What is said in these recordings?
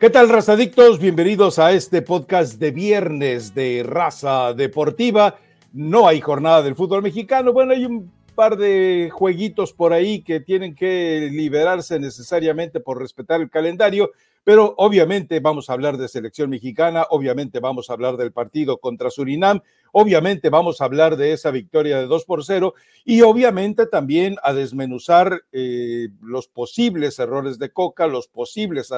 ¿Qué tal, razadictos? Bienvenidos a este podcast de viernes de Raza Deportiva. No hay jornada del fútbol mexicano. Bueno, hay un par de jueguitos por ahí que tienen que liberarse necesariamente por respetar el calendario, pero obviamente vamos a hablar de selección mexicana, obviamente vamos a hablar del partido contra Surinam, obviamente vamos a hablar de esa victoria de 2 por 0 y obviamente también a desmenuzar eh, los posibles errores de Coca, los posibles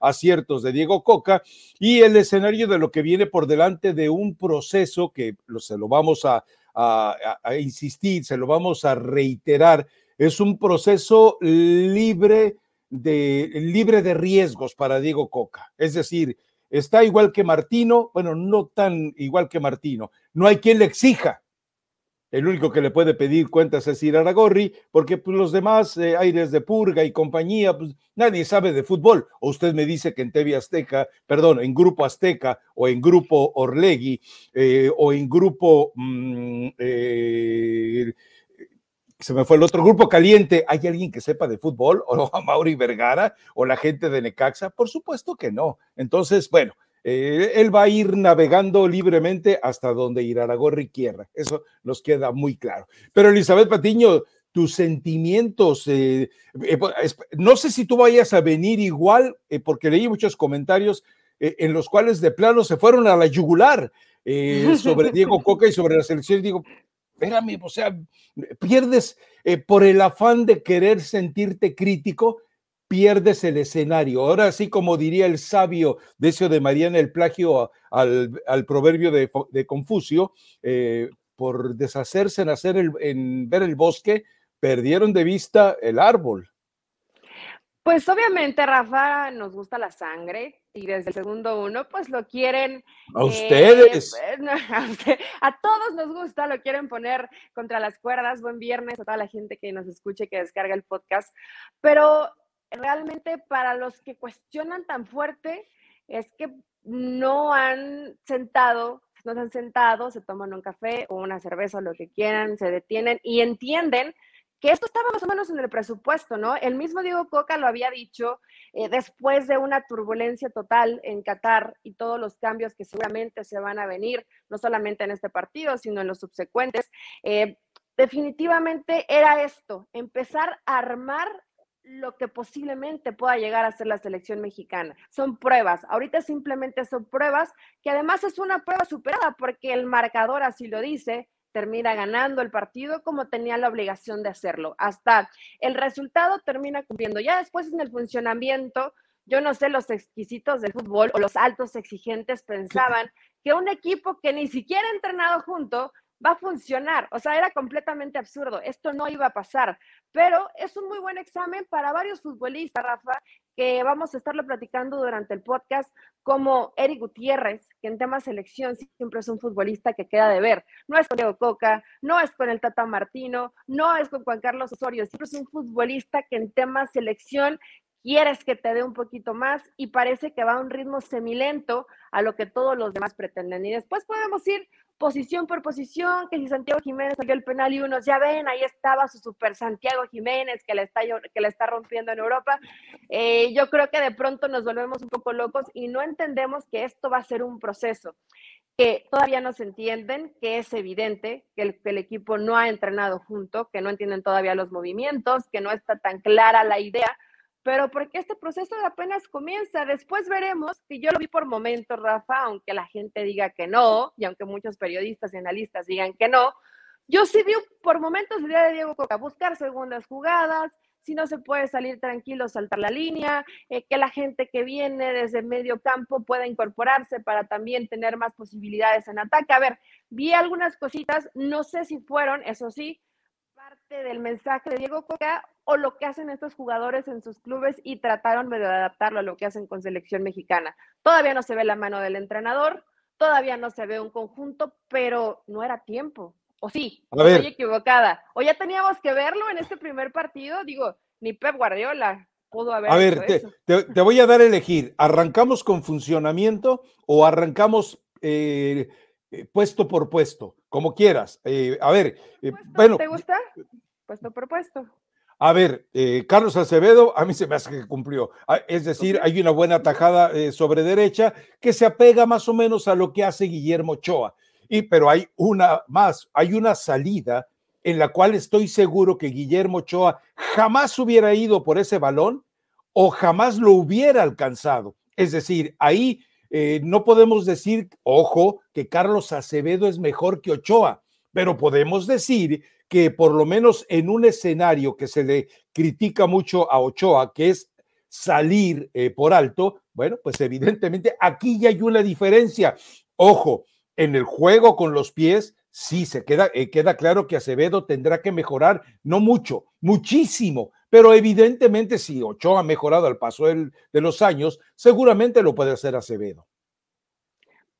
aciertos de Diego Coca y el escenario de lo que viene por delante de un proceso que se lo vamos a, a insistir, se lo vamos a reiterar, es un proceso libre de, libre de riesgos para Diego Coca. Es decir, está igual que Martino, bueno, no tan igual que Martino. No hay quien le exija. El único que le puede pedir cuentas es ir a Aragorri, porque pues, los demás, eh, aires de purga y compañía, pues nadie sabe de fútbol. O usted me dice que en TV Azteca, perdón, en Grupo Azteca o en Grupo Orlegui eh, o en Grupo mm, eh, se me fue el otro grupo caliente. ¿Hay alguien que sepa de fútbol? ¿O a Mauri Vergara? ¿O la gente de Necaxa? Por supuesto que no. Entonces, bueno, eh, él va a ir navegando libremente hasta donde Iraragorri quiera. Eso nos queda muy claro. Pero Elizabeth Patiño, tus sentimientos, eh, eh, no sé si tú vayas a venir igual, porque leí muchos comentarios en los cuales de plano se fueron a la yugular sobre Diego Coca y sobre la selección. Digo, espérame, o sea, pierdes eh, por el afán de querer sentirte crítico, pierdes el escenario. Ahora sí, como diría el sabio Decio de Mariana, el plagio al, proverbio de, Confucio, eh, por deshacerse en, hacer en ver el bosque, perdieron de vista el árbol. Pues obviamente, Rafa, nos gusta la sangre y desde el segundo uno, pues lo quieren. A eh, ustedes. a, todos nos gusta, lo quieren poner contra las cuerdas. Buen viernes a toda la gente que nos escuche, que descarga el podcast. Pero realmente para los que cuestionan tan fuerte, es que no han sentado, no se han sentado, se toman un café o una cerveza lo que quieran, se detienen y entienden que esto estaba más o menos en el presupuesto, ¿no? El mismo Diego Coca lo había dicho eh, después de una turbulencia total en Qatar y todos los cambios que seguramente se van a venir, no solamente en este partido, sino en los subsecuentes. Eh, definitivamente era esto, empezar a armar lo que posiblemente pueda llegar a ser la selección mexicana. Son pruebas, ahorita simplemente son pruebas que además es una prueba superada porque el marcador así lo dice, termina ganando el partido como tenía la obligación de hacerlo. Hasta el resultado termina cumpliendo. Ya después en el funcionamiento, yo no sé, los exquisitos del fútbol o los altos exigentes pensaban que un equipo que ni siquiera ha entrenado junto va a funcionar. O sea, era completamente absurdo. Esto no iba a pasar. Pero es un muy buen examen para varios futbolistas, Rafa, que vamos a estarlo platicando durante el podcast, como Eric Gutiérrez, que en tema selección siempre es un futbolista que queda de ver. No es con Diego Coca, no es con el Tata Martino, no es con Juan Carlos Osorio, siempre es un futbolista que en tema selección quieres que te dé un poquito más y parece que va a un ritmo semilento a lo que todos los demás pretenden. Y después podemos ir posición por posición, que si Santiago Jiménez salió el penal y unos, ya ven, ahí estaba su super Santiago Jiménez que le está, que le está rompiendo en Europa. Eh, yo creo que de pronto nos volvemos un poco locos y no entendemos que esto va a ser un proceso que todavía no se entienden, que es evidente que el, que el equipo no ha entrenado junto, que no entienden todavía los movimientos, que no está tan clara la idea, pero porque este proceso apenas comienza. Después veremos, que yo lo vi por momentos, Rafa, aunque la gente diga que no, y aunque muchos periodistas y analistas digan que no, yo sí vi por momentos el día de Diego Coca buscar segundas jugadas, si no se puede salir tranquilo, saltar la línea, eh, que la gente que viene desde medio campo pueda incorporarse para también tener más posibilidades en ataque. A ver, vi algunas cositas, no sé si fueron, eso sí, parte del mensaje de Diego Coca o lo que hacen estos jugadores en sus clubes y trataron de adaptarlo a lo que hacen con selección mexicana. Todavía no se ve la mano del entrenador, todavía no se ve un conjunto, pero no era tiempo. O sí, estoy equivocada. O ya teníamos que verlo en este primer partido, digo, ni Pep Guardiola pudo haber. A ver, te, voy a dar a elegir, ¿arrancamos con funcionamiento o arrancamos eh, eh, puesto por puesto? Como quieras. Eh, a ver, bueno. ¿Te gusta? Puesto por puesto. A ver, eh, Carlos Acevedo, a mí se me hace que cumplió. Ah, es decir, hay una buena tajada eh, sobre derecha que se apega más o menos a lo que hace Guillermo Ochoa. Y, pero hay una más, hay una salida en la cual estoy seguro que Guillermo Ochoa jamás hubiera ido por ese balón o jamás lo hubiera alcanzado. Es decir, ahí eh, no podemos decir, ojo, que Carlos Acevedo es mejor que Ochoa, pero podemos decir que por lo menos en un escenario que se le critica mucho a Ochoa, que es salir eh, por alto, bueno, pues evidentemente aquí ya hay una diferencia. Ojo, en el juego con los pies, sí se queda, eh, queda claro que Acevedo tendrá que mejorar, no mucho, muchísimo, pero evidentemente si Ochoa ha mejorado al paso de los años, seguramente lo puede hacer Acevedo.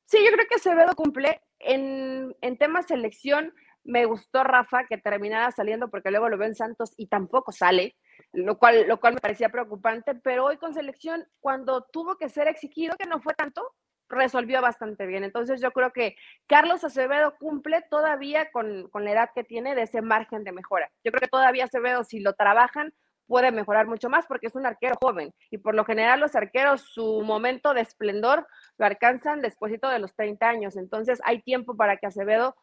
Sí, yo creo que Acevedo cumple en, en tema selección me gustó Rafa que terminara saliendo porque luego lo veo en Santos y tampoco sale, lo cual, lo cual me parecía preocupante, pero hoy con selección, cuando tuvo que ser exigido, que no fue tanto, resolvió bastante bien. Entonces yo creo que Carlos Acevedo cumple todavía con, con la edad que tiene de ese margen de mejora. Yo creo que todavía Acevedo, si lo trabajan, puede mejorar mucho más porque es un arquero joven y por lo general los arqueros su momento de esplendor lo alcanzan después de los 30 años. Entonces hay tiempo para que Acevedo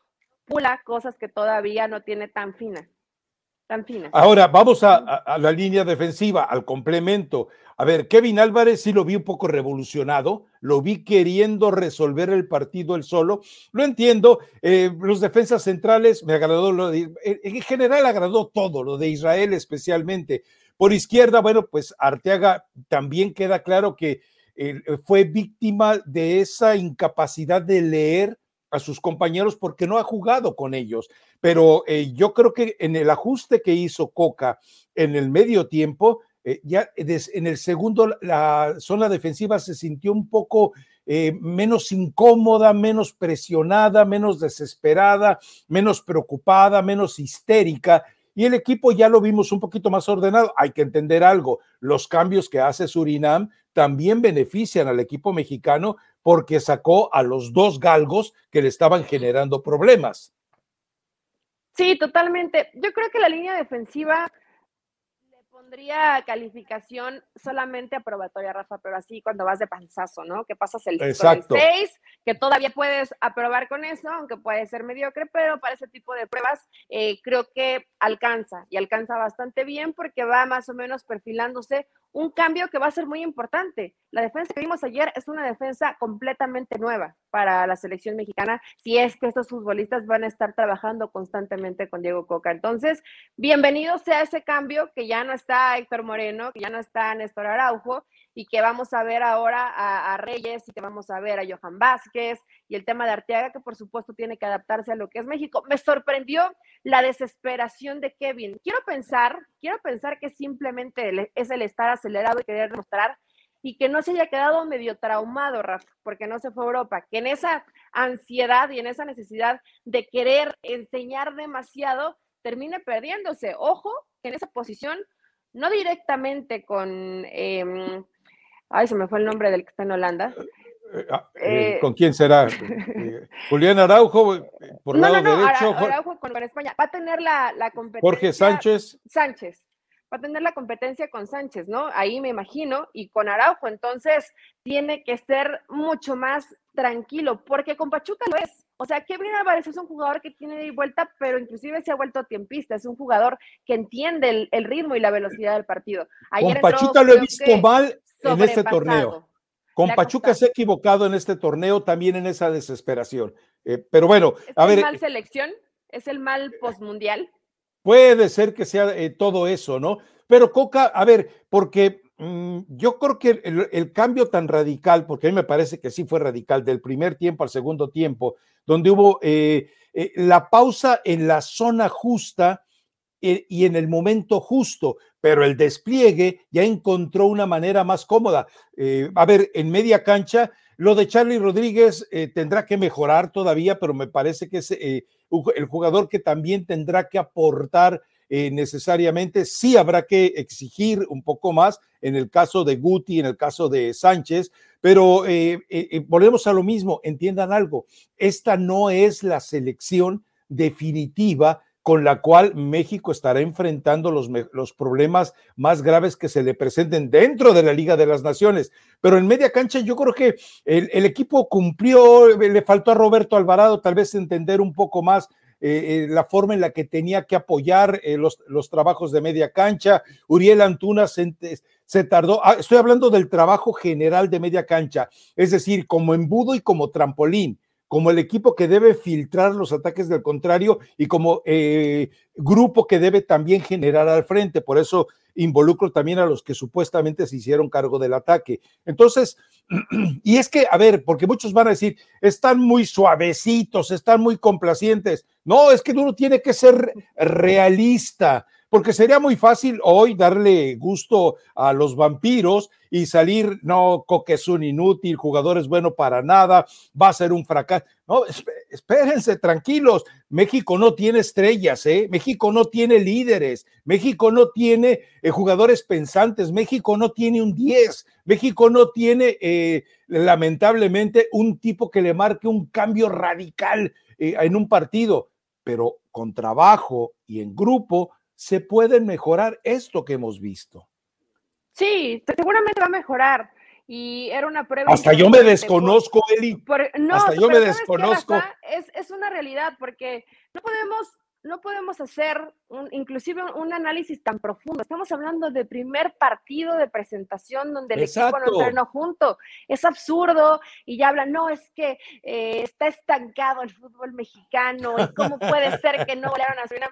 pula cosas que todavía no tiene tan fina. Ahora, vamos a, la línea defensiva, al complemento. A ver, Kevin Álvarez sí lo vi un poco revolucionado, lo vi queriendo resolver el partido él solo. Lo entiendo, eh, los defensas centrales me agradó, lo de, en general agradó todo, lo de Israel especialmente. Por izquierda, bueno, pues Arteaga también queda claro que eh, fue víctima de esa incapacidad de leer a sus compañeros porque no ha jugado con ellos. Pero eh, yo creo que en el ajuste que hizo Coca en el medio tiempo, eh, ya en el segundo la zona defensiva se sintió un poco eh, menos incómoda, menos presionada, menos desesperada, menos preocupada, menos histérica. Y el equipo ya lo vimos un poquito más ordenado. Hay que entender algo, los cambios que hace Surinam también benefician al equipo mexicano porque sacó a los dos galgos que le estaban generando problemas. Sí, totalmente. Yo creo que la línea defensiva pondría calificación solamente aprobatoria, Rafa, pero así cuando vas de panzazo, ¿no? Que pasas el 6, que todavía puedes aprobar con eso, aunque puede ser mediocre, pero para ese tipo de pruebas eh, creo que alcanza y alcanza bastante bien porque va más o menos perfilándose un cambio que va a ser muy importante. La defensa que vimos ayer es una defensa completamente nueva para la selección mexicana, si es que estos futbolistas van a estar trabajando constantemente con Diego Coca. Entonces, bienvenido sea ese cambio, que ya no está Héctor Moreno, que ya no está Néstor Araujo, y que vamos a ver ahora a, Reyes y que vamos a ver a Johan Vázquez y el tema de Arteaga, que por supuesto tiene que adaptarse a lo que es México. Me sorprendió la desesperación de Kevin. Quiero pensar, quiero pensar que simplemente es el estar acelerado y querer demostrar y que no se haya quedado medio traumado, Rafa, porque no se fue a Europa, que en esa ansiedad y en esa necesidad de querer enseñar demasiado, termine perdiéndose. Ojo, que en esa posición, no directamente con... Em, Ay, se me fue el nombre del que está en Holanda. Eh, ah, eh, ¿Con quién será? Eh, Julián Araujo, por lado derecho. Araujo con, España. Va a tener la, la, competencia. Jorge Sánchez. Sánchez. Va a tener la competencia con Sánchez, ¿no? Ahí me imagino. Y con Araujo. Entonces, tiene que ser mucho más tranquilo, porque con Pachuca lo es. O sea, Kevin Álvarez es un jugador que tiene de vuelta, pero inclusive se ha vuelto tiempista. Es un jugador que entiende el, ritmo y la velocidad del partido. Ayer con Pachuca lo he visto mal en este torneo. Con Pachuca se ha equivocado en este torneo, también en esa desesperación. Eh, pero bueno, a ver. ¿Es el mal selección? ¿Es el mal postmundial? Puede ser que sea eh, todo eso, ¿no? Pero Coca, a ver, porque mm, yo creo que el, cambio tan radical, porque a mí me parece que sí fue radical, del primer tiempo al segundo tiempo, donde hubo eh, la pausa en la zona justa y en el momento justo, pero el despliegue ya encontró una manera más cómoda. Eh, a ver, en media cancha, lo de Charlie Rodríguez eh, tendrá que mejorar todavía, pero me parece que es eh, el jugador que también tendrá que aportar necesariamente. Sí habrá que exigir un poco más en el caso de Guti, en el caso de Sánchez, pero volvemos a lo mismo, entiendan algo, esta no es la selección definitiva con la cual México estará enfrentando los, problemas más graves que se le presenten dentro de la Liga de las Naciones. Pero en media cancha yo creo que el, equipo cumplió, le faltó a Roberto Alvarado tal vez entender un poco más eh, eh, la forma en la que tenía que apoyar eh, los, los, trabajos de media cancha. Uriel Antuna se, se tardó, ah, estoy hablando del trabajo general de media cancha, es decir, como embudo y como trampolín como el equipo que debe filtrar los ataques del contrario y como eh, grupo que debe también generar al frente. Por eso involucro también a los que supuestamente se hicieron cargo del ataque. Entonces, y es que, a ver, porque muchos van a decir, están muy suavecitos, están muy complacientes. No, es que uno tiene que ser realista porque sería muy fácil hoy darle gusto a los vampiros y salir, no, Coque es un inútil, jugador es bueno para nada, va a ser un fracaso. No, espérense, tranquilos. México no tiene estrellas, ¿eh? México no tiene líderes, México no tiene eh, jugadores pensantes, México no tiene un 10, México no tiene, eh, lamentablemente, un tipo que le marque un cambio radical eh, en un partido, pero con trabajo y en grupo se puede mejorar esto que hemos visto. Sí, seguramente va a mejorar. Y era una prueba. Hasta yo me desconozco, Eli. no, Hasta yo me desconozco. es, es, una realidad porque no podemos, no podemos hacer un, inclusive un análisis tan profundo. Estamos hablando de primer partido de presentación donde el equipo no entrenó junto. Es absurdo y ya hablan, no, es que eh, está estancado el fútbol mexicano y cómo puede ser que no volaron a Surinam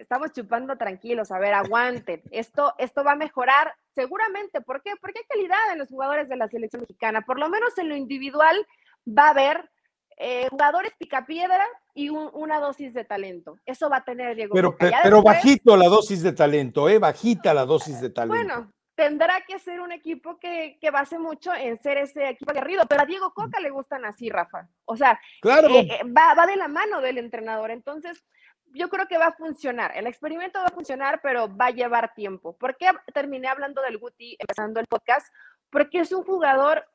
estamos chupando tranquilos, a ver, aguanten. Esto, esto va a mejorar seguramente. ¿Por qué? Porque hay calidad en los jugadores de la selección mexicana. Por lo menos en lo individual va a haber eh, jugadores picapiedra y una dosis de talento. Eso va a tener Diego. Pero, pero bajito la dosis de talento, ¿eh? Bajita la dosis de talento. Bueno, tendrá que ser un equipo que, que, base mucho en ser ese equipo aguerrido, pero a Diego Coca le gustan así, Rafa. O sea, claro. Eh, eh, va, va de la mano del entrenador. Entonces, yo creo que va a funcionar. El experimento va a funcionar, pero va a llevar tiempo. ¿Por qué terminé hablando del Guti empezando el podcast? Porque es un jugador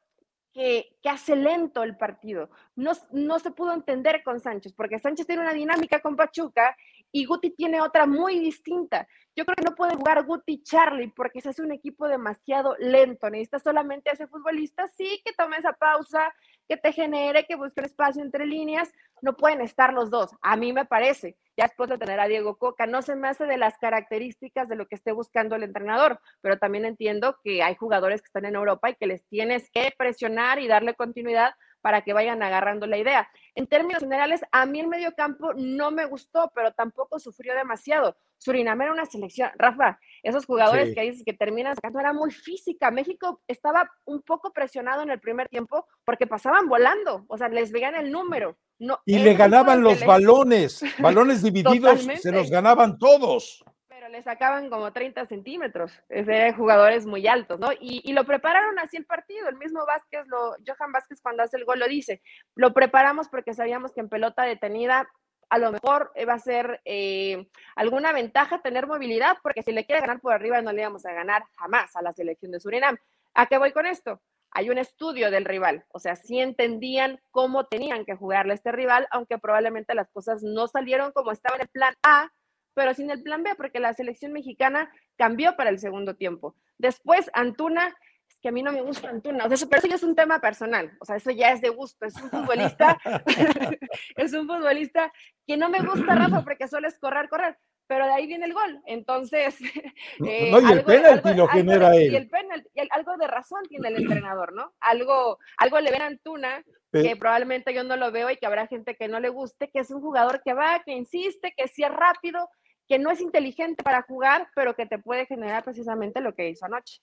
que, que, hace lento el partido. No, no se pudo entender con Sánchez, porque Sánchez tiene una dinámica con Pachuca y Guti tiene otra muy distinta. Yo creo que no puede jugar Guti Charlie porque se hace un equipo demasiado lento. Necesita solamente a ese futbolista, sí, que tome esa pausa, que te genere, que busque espacio entre líneas. No pueden estar los dos, a mí me parece. Ya después de tener a Diego Coca, no se me hace de las características de lo que esté buscando el entrenador, pero también entiendo que hay jugadores que están en Europa y que les tienes que presionar y darle continuidad para que vayan agarrando la idea. En términos generales, a mí el medio campo no me gustó, pero tampoco sufrió demasiado. Surinam era una selección. Rafa, esos jugadores que dices que terminan sacando era muy física. México estaba un poco presionado en el primer tiempo porque pasaban volando, o sea, les veían el número. No, y le ganaban los balones, balones divididos, se los ganaban todos le sacaban como 30 centímetros, de jugadores muy altos, ¿no? Y, lo prepararon así el partido, el mismo Vázquez, lo, Johan Vázquez cuando hace el gol lo dice, lo preparamos porque sabíamos que en pelota detenida a lo mejor va a ser eh, alguna ventaja tener movilidad, porque si le quiere ganar por arriba no le íbamos a ganar jamás a la selección de Surinam. ¿A qué voy con esto? Hay un estudio del rival, o sea, sí entendían cómo tenían que jugarle a este rival, aunque probablemente las cosas no salieron como estaba en el plan A, pero sin el plan B, porque la selección mexicana cambió para el segundo tiempo. Después, Antuna, es que a mí no me gusta Antuna, o sea, pero eso ya es un tema personal, o sea, eso ya es de gusto, es un futbolista, es un futbolista que no me gusta, Rafa, porque suele es correr, correr, pero de ahí viene el gol. Entonces, eh, no, y el penalti lo genera él. Y el penalti, y algo de razón tiene el entrenador, ¿no? Algo, algo le ven a Antuna que probablemente yo no lo veo y que habrá gente que no le guste, que es un jugador que va, que insiste, que sí es rápido, que no es inteligente para jugar, pero que te puede generar precisamente lo que hizo anoche.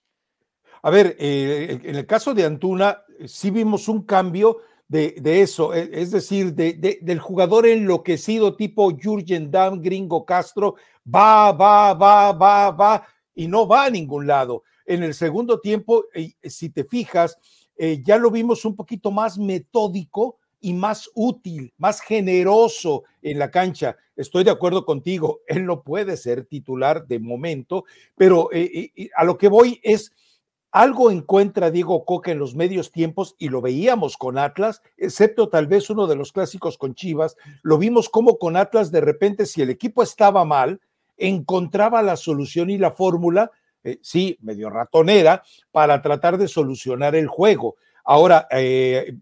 A ver, eh, en el caso de Antuna, sí vimos un cambio de, eso, e, es decir, del jugador enloquecido tipo Jürgen Damm, Gringo Castro, va, va, va, va, va, y no va a ningún lado. En el segundo tiempo, eh, si te fijas, eh, ya lo vimos un poquito más metódico, y más útil, más generoso en la cancha. Estoy de acuerdo contigo, él no puede ser titular de momento, pero eh, a lo que voy es, algo encuentra Diego Coca en los medios tiempos y lo veíamos con Atlas, excepto tal vez uno de los clásicos con Chivas, lo vimos como con Atlas de repente si el equipo estaba mal, encontraba la solución y la fórmula, eh, sí, medio ratonera, para tratar de solucionar el juego. Ahora, eh,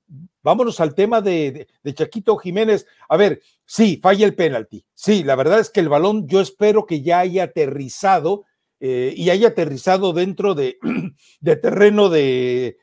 vámonos al tema de, Chaquito Jiménez. A ver, sí, falla el penalti. Sí, la verdad es que el balón yo espero que ya haya aterrizado eh, y haya aterrizado dentro de, terreno de,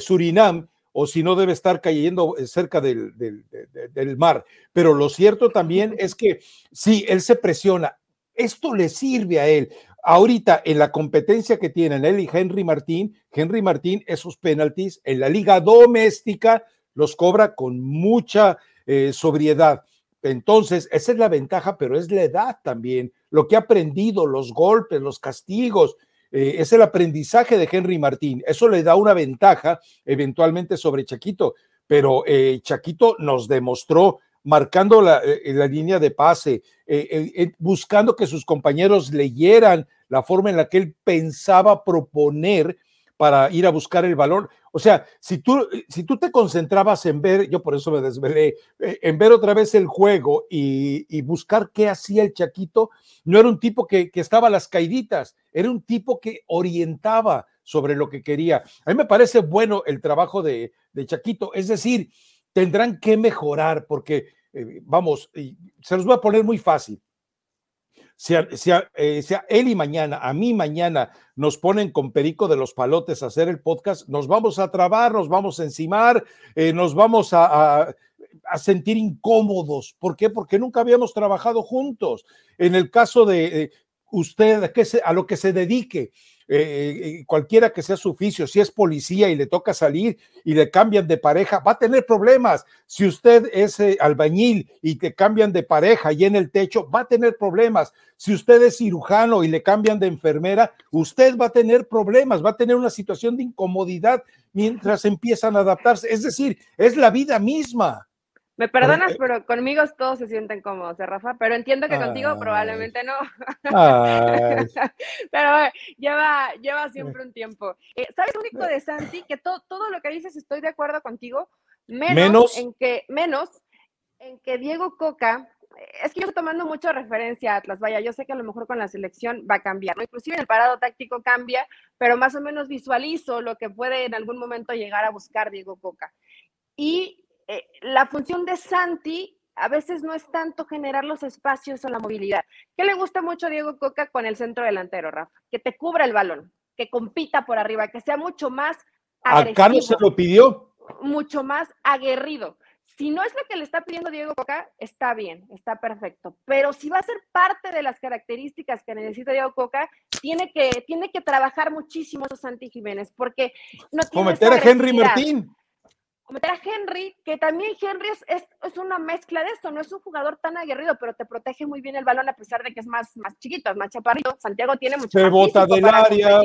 Surinam, o si no debe estar cayendo cerca del, del, del, mar. Pero lo cierto también es que sí, él se presiona. Esto le sirve a él. Ahorita en la competencia que tienen él y Henry Martín, Henry Martín esos penaltis en la liga doméstica los cobra con mucha eh, sobriedad. Entonces, esa es la ventaja, pero es la edad también, lo que ha aprendido, los golpes, los castigos, eh, es el aprendizaje de Henry Martín. Eso le da una ventaja eventualmente sobre Chaquito, pero eh, Chaquito nos demostró marcando la, la línea de pase, buscando que sus compañeros leyeran la forma en la que él pensaba proponer para ir a buscar el balón. O sea, si tú, si tú te concentrabas en ver, yo por eso me desvelé, eh, en ver otra vez el juego y, buscar qué hacía el Chaquito, no era un tipo que, estaba a las caiditas, era un tipo que orientaba sobre lo que quería. A mí me parece bueno el trabajo de, Chaquito, es decir, tendrán que mejorar porque, eh, vamos, se los voy a poner muy fácil si a, eh, él y mañana, a mí mañana, nos ponen con Perico de los Palotes a hacer el podcast, nos vamos a trabar, nos vamos a encimar, eh, nos vamos a, sentir incómodos. ¿Por qué? Porque nunca habíamos trabajado juntos. En el caso de eh, usted, a lo que se dedique, eh, eh, cualquiera que sea su oficio, si es policía y le toca salir y le cambian de pareja, va a tener problemas. Si usted es eh, albañil y te cambian de pareja y en el techo, va a tener problemas. Si usted es cirujano y le cambian de enfermera, usted va a tener problemas, va a tener una situación de incomodidad mientras empiezan a adaptarse. Es decir, es la vida misma. Me perdonas, pero conmigo todos se sienten cómodos, ¿eh, Rafa? Pero entiendo que contigo probablemente no. pero lleva, lleva siempre un tiempo. Eh, ¿Sabes lo único de Santi? Que todo lo que dices estoy de acuerdo contigo, menos, en que, menos en que Diego Coca, es que yo estoy tomando mucho referencia a Atlas, vaya, yo sé que a lo mejor con la selección va a cambiar, ¿no? Inclusive en el parado táctico cambia, pero más o menos visualizo lo que puede en algún momento llegar a buscar Diego Coca. Y eh, la función de Santi a veces no es tanto generar los espacios o la movilidad. ¿Qué le gusta mucho a Diego Coca con el centro delantero, Rafa? Que te cubra el balón, que compita por arriba, que sea mucho más agresivo. A Carlos se lo pidió. Mucho más aguerrido. Si no es lo que le está pidiendo Diego Coca, está bien, está perfecto. Pero si va a ser parte de las características que necesita Diego Coca, tiene que, tiene que trabajar muchísimo Santi Jiménez, porque no tiene. Cometer a Henry Martín meter a Henry, que también Henry es, es, una mezcla de esto, no es un jugador tan aguerrido, pero te protege muy bien el balón a pesar de que es más, más chiquito, es más chaparrito. Santiago tiene mucho Se bota del área.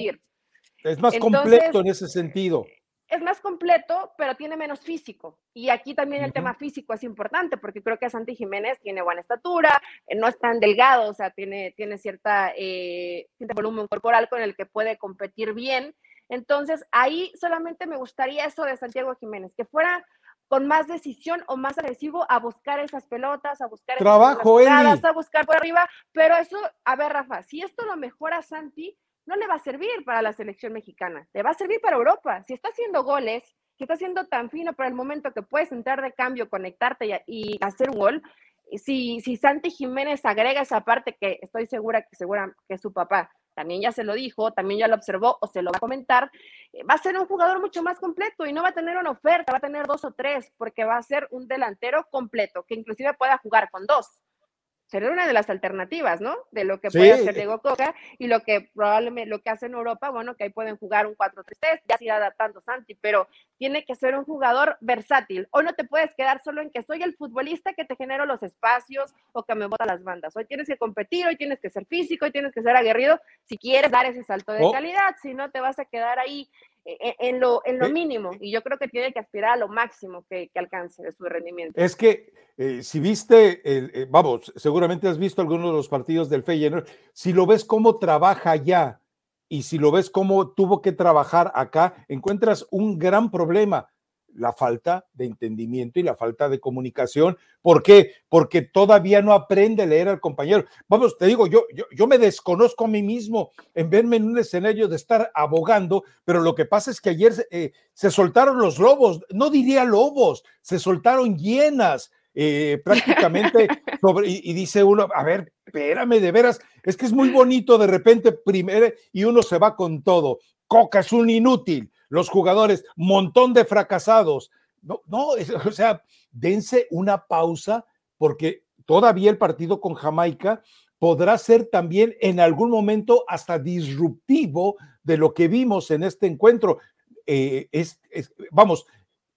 Es más completo en ese sentido. Es más completo, pero tiene menos físico. Y aquí también el tema físico es importante, porque creo que Santi Jiménez tiene buena estatura, eh, no es tan delgado, o sea, tiene, tiene cierta, eh, cierto volumen corporal con el que puede competir bien entonces, ahí solamente me gustaría eso de Santiago Jiménez, que fuera con más decisión o más agresivo a buscar esas pelotas, a buscar trabajo, esas a buscar por arriba, pero eso, a ver, Rafa, si esto lo mejora Santi, no le va a servir para la selección mexicana, le va a servir para Europa. Si está haciendo goles, si está siendo tan fino para el momento que puedes entrar de cambio, conectarte y, hacer un gol, si, si Santi Jiménez agrega esa parte que estoy segura que segura que su papá también ya se lo dijo, también ya lo observó o se lo va a comentar, eh, va a ser un jugador mucho más completo y no va a tener una oferta, va a tener dos o tres, porque va a ser un delantero completo, que inclusive pueda jugar con dos sería una de las alternativas, ¿no? De lo que puede hacer Diego Coca y lo que probablemente lo que hace en Europa, bueno, que ahí pueden jugar un 4-3-3, ya se irá adaptando Santi, pero tiene que ser un jugador versátil. Hoy no te puedes quedar solo en que soy el futbolista que te genero los espacios o que me bota las bandas. Hoy tienes que competir, hoy tienes que ser físico, hoy tienes que ser aguerrido si quieres dar ese salto de oh. calidad, si no te vas a quedar ahí en lo, en lo mínimo y yo creo que tiene que aspirar a lo máximo que, alcance de su rendimiento. Es que eh, si viste, eh, vamos, seguramente has visto algunos de los partidos del Feyenoord, si lo ves cómo trabaja ya y si lo ves cómo tuvo que trabajar acá, encuentras un gran problema la falta de entendimiento y la falta de comunicación. ¿Por qué? Porque todavía no aprende a leer al compañero. Vamos, te digo, yo, yo, me desconozco a mí mismo en verme en un escenario de estar abogando, pero lo que pasa es que ayer eh, se soltaron los lobos, no diría lobos, se soltaron hienas. Eh, prácticamente y, y, dice uno, a ver, espérame, de veras, es que es muy bonito de repente primero y uno se va con todo. Coca es un inútil, los jugadores, montón de fracasados. No, no, o sea, dense una pausa porque todavía el partido con Jamaica podrá ser también en algún momento hasta disruptivo de lo que vimos en este encuentro. Eh, vamos,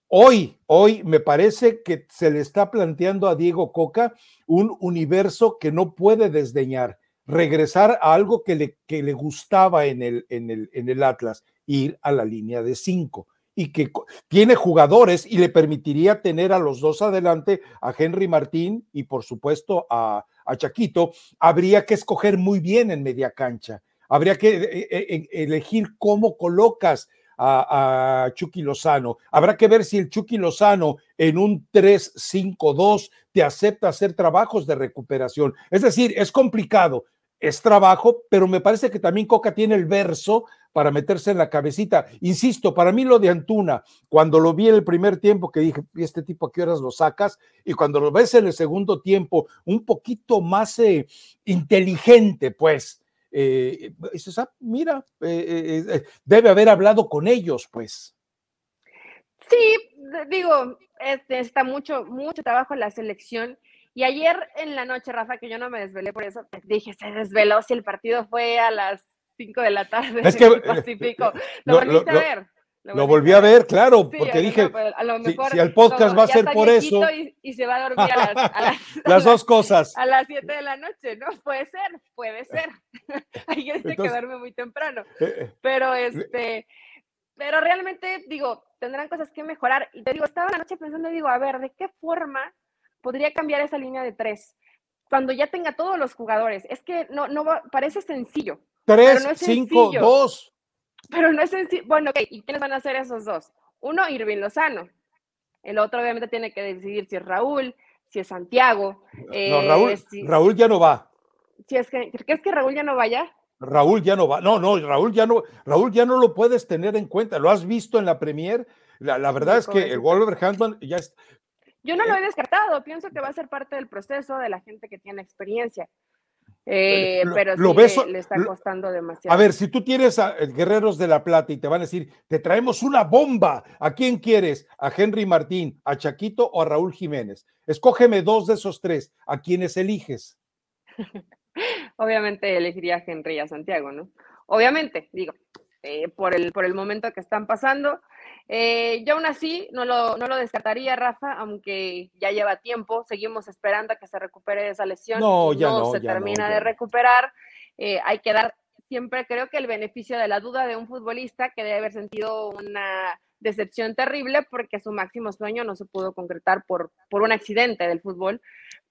hoy, hoy me parece que se le está planteando a Diego Coca un universo que no puede desdeñar, regresar a algo que le, que le gustaba en el, en, el, en el Atlas, ir a la línea de cinco y que tiene jugadores y le permitiría tener a los dos adelante, a Henry Martín y por supuesto a, a Chaquito, habría que escoger muy bien en media cancha. Habría que eh, eh, elegir cómo colocas a, a, Chucky Lozano. Habrá que ver si el Chucky Lozano en un 3-5-2 te acepta hacer trabajos de recuperación. Es decir, es complicado, es trabajo, pero me parece que también Coca tiene el verso para meterse en la cabecita. Insisto, para mí lo de Antuna, cuando lo vi en el primer tiempo, que dije, este tipo a qué horas lo sacas? Y cuando lo ves en el segundo tiempo, un poquito más eh, inteligente, pues, eh, ah, mira, eh, eh, debe haber hablado con ellos, pues. Sí, digo, está mucho, mucho trabajo en la selección y ayer en la noche, Rafa, que yo no me desvelé por eso, dije, se desveló si el partido fue a las 5 de la tarde es que, eh, Pacífico. Lo, volviste a ver. Lo, volví a ver, claro, porque dije, pues, a lo mejor, si, el podcast va a ser por eso. Y, se va a dormir a las, a las, dos cosas. A las 7 de la noche, ¿no? Puede ser, puede ser. Hay gente que duerme muy temprano. Eh, eh, pero este, pero realmente, digo, tendrán cosas que mejorar. Y te digo, estaba la noche pensando, digo, a ver, ¿de qué forma podría cambiar esa línea de tres cuando ya tenga todos los jugadores. Es que no, no parece sencillo. Tres, cinco, dos. Pero no es sencillo. Bueno, ok, ¿y quiénes van a ser esos dos? Uno, Irving Lozano. El otro, obviamente, tiene que decidir si es Raúl, si es Santiago. No, Raúl, eh, Raúl ya no va. Si es que, ¿Crees que Raúl ya no vaya? Raúl ya no va. No, no, Raúl ya no, Raúl ya no lo puedes tener en cuenta. Lo has visto en la Premier. La, verdad es que el Wolverhampton ya es, yo no lo he descartado, pienso que va a ser parte del proceso de la gente que tiene experiencia. Eh, pero sí le, está costando demasiado. A ver, si tú tienes a eh, Guerreros de la Plata y te van a decir, te traemos una bomba, ¿a quién quieres? ¿A Henry Martín, a Chaquito o a Raúl Jiménez? Escógeme dos de esos tres, ¿a quiénes eliges? Obviamente elegiría a Henry y a Santiago, ¿no? Obviamente, digo, eh, por, el, por el momento que están pasando. Eh, yo aún así no lo, no lo descartaría, Rafa, aunque ya lleva tiempo. Seguimos esperando a que se recupere esa lesión. No, ya no, se termina de recuperar. Eh, hay que dar siempre, creo que el beneficio de la duda de un futbolista que debe haber sentido una decepción terrible porque su máximo sueño no se pudo concretar por, por un accidente del fútbol.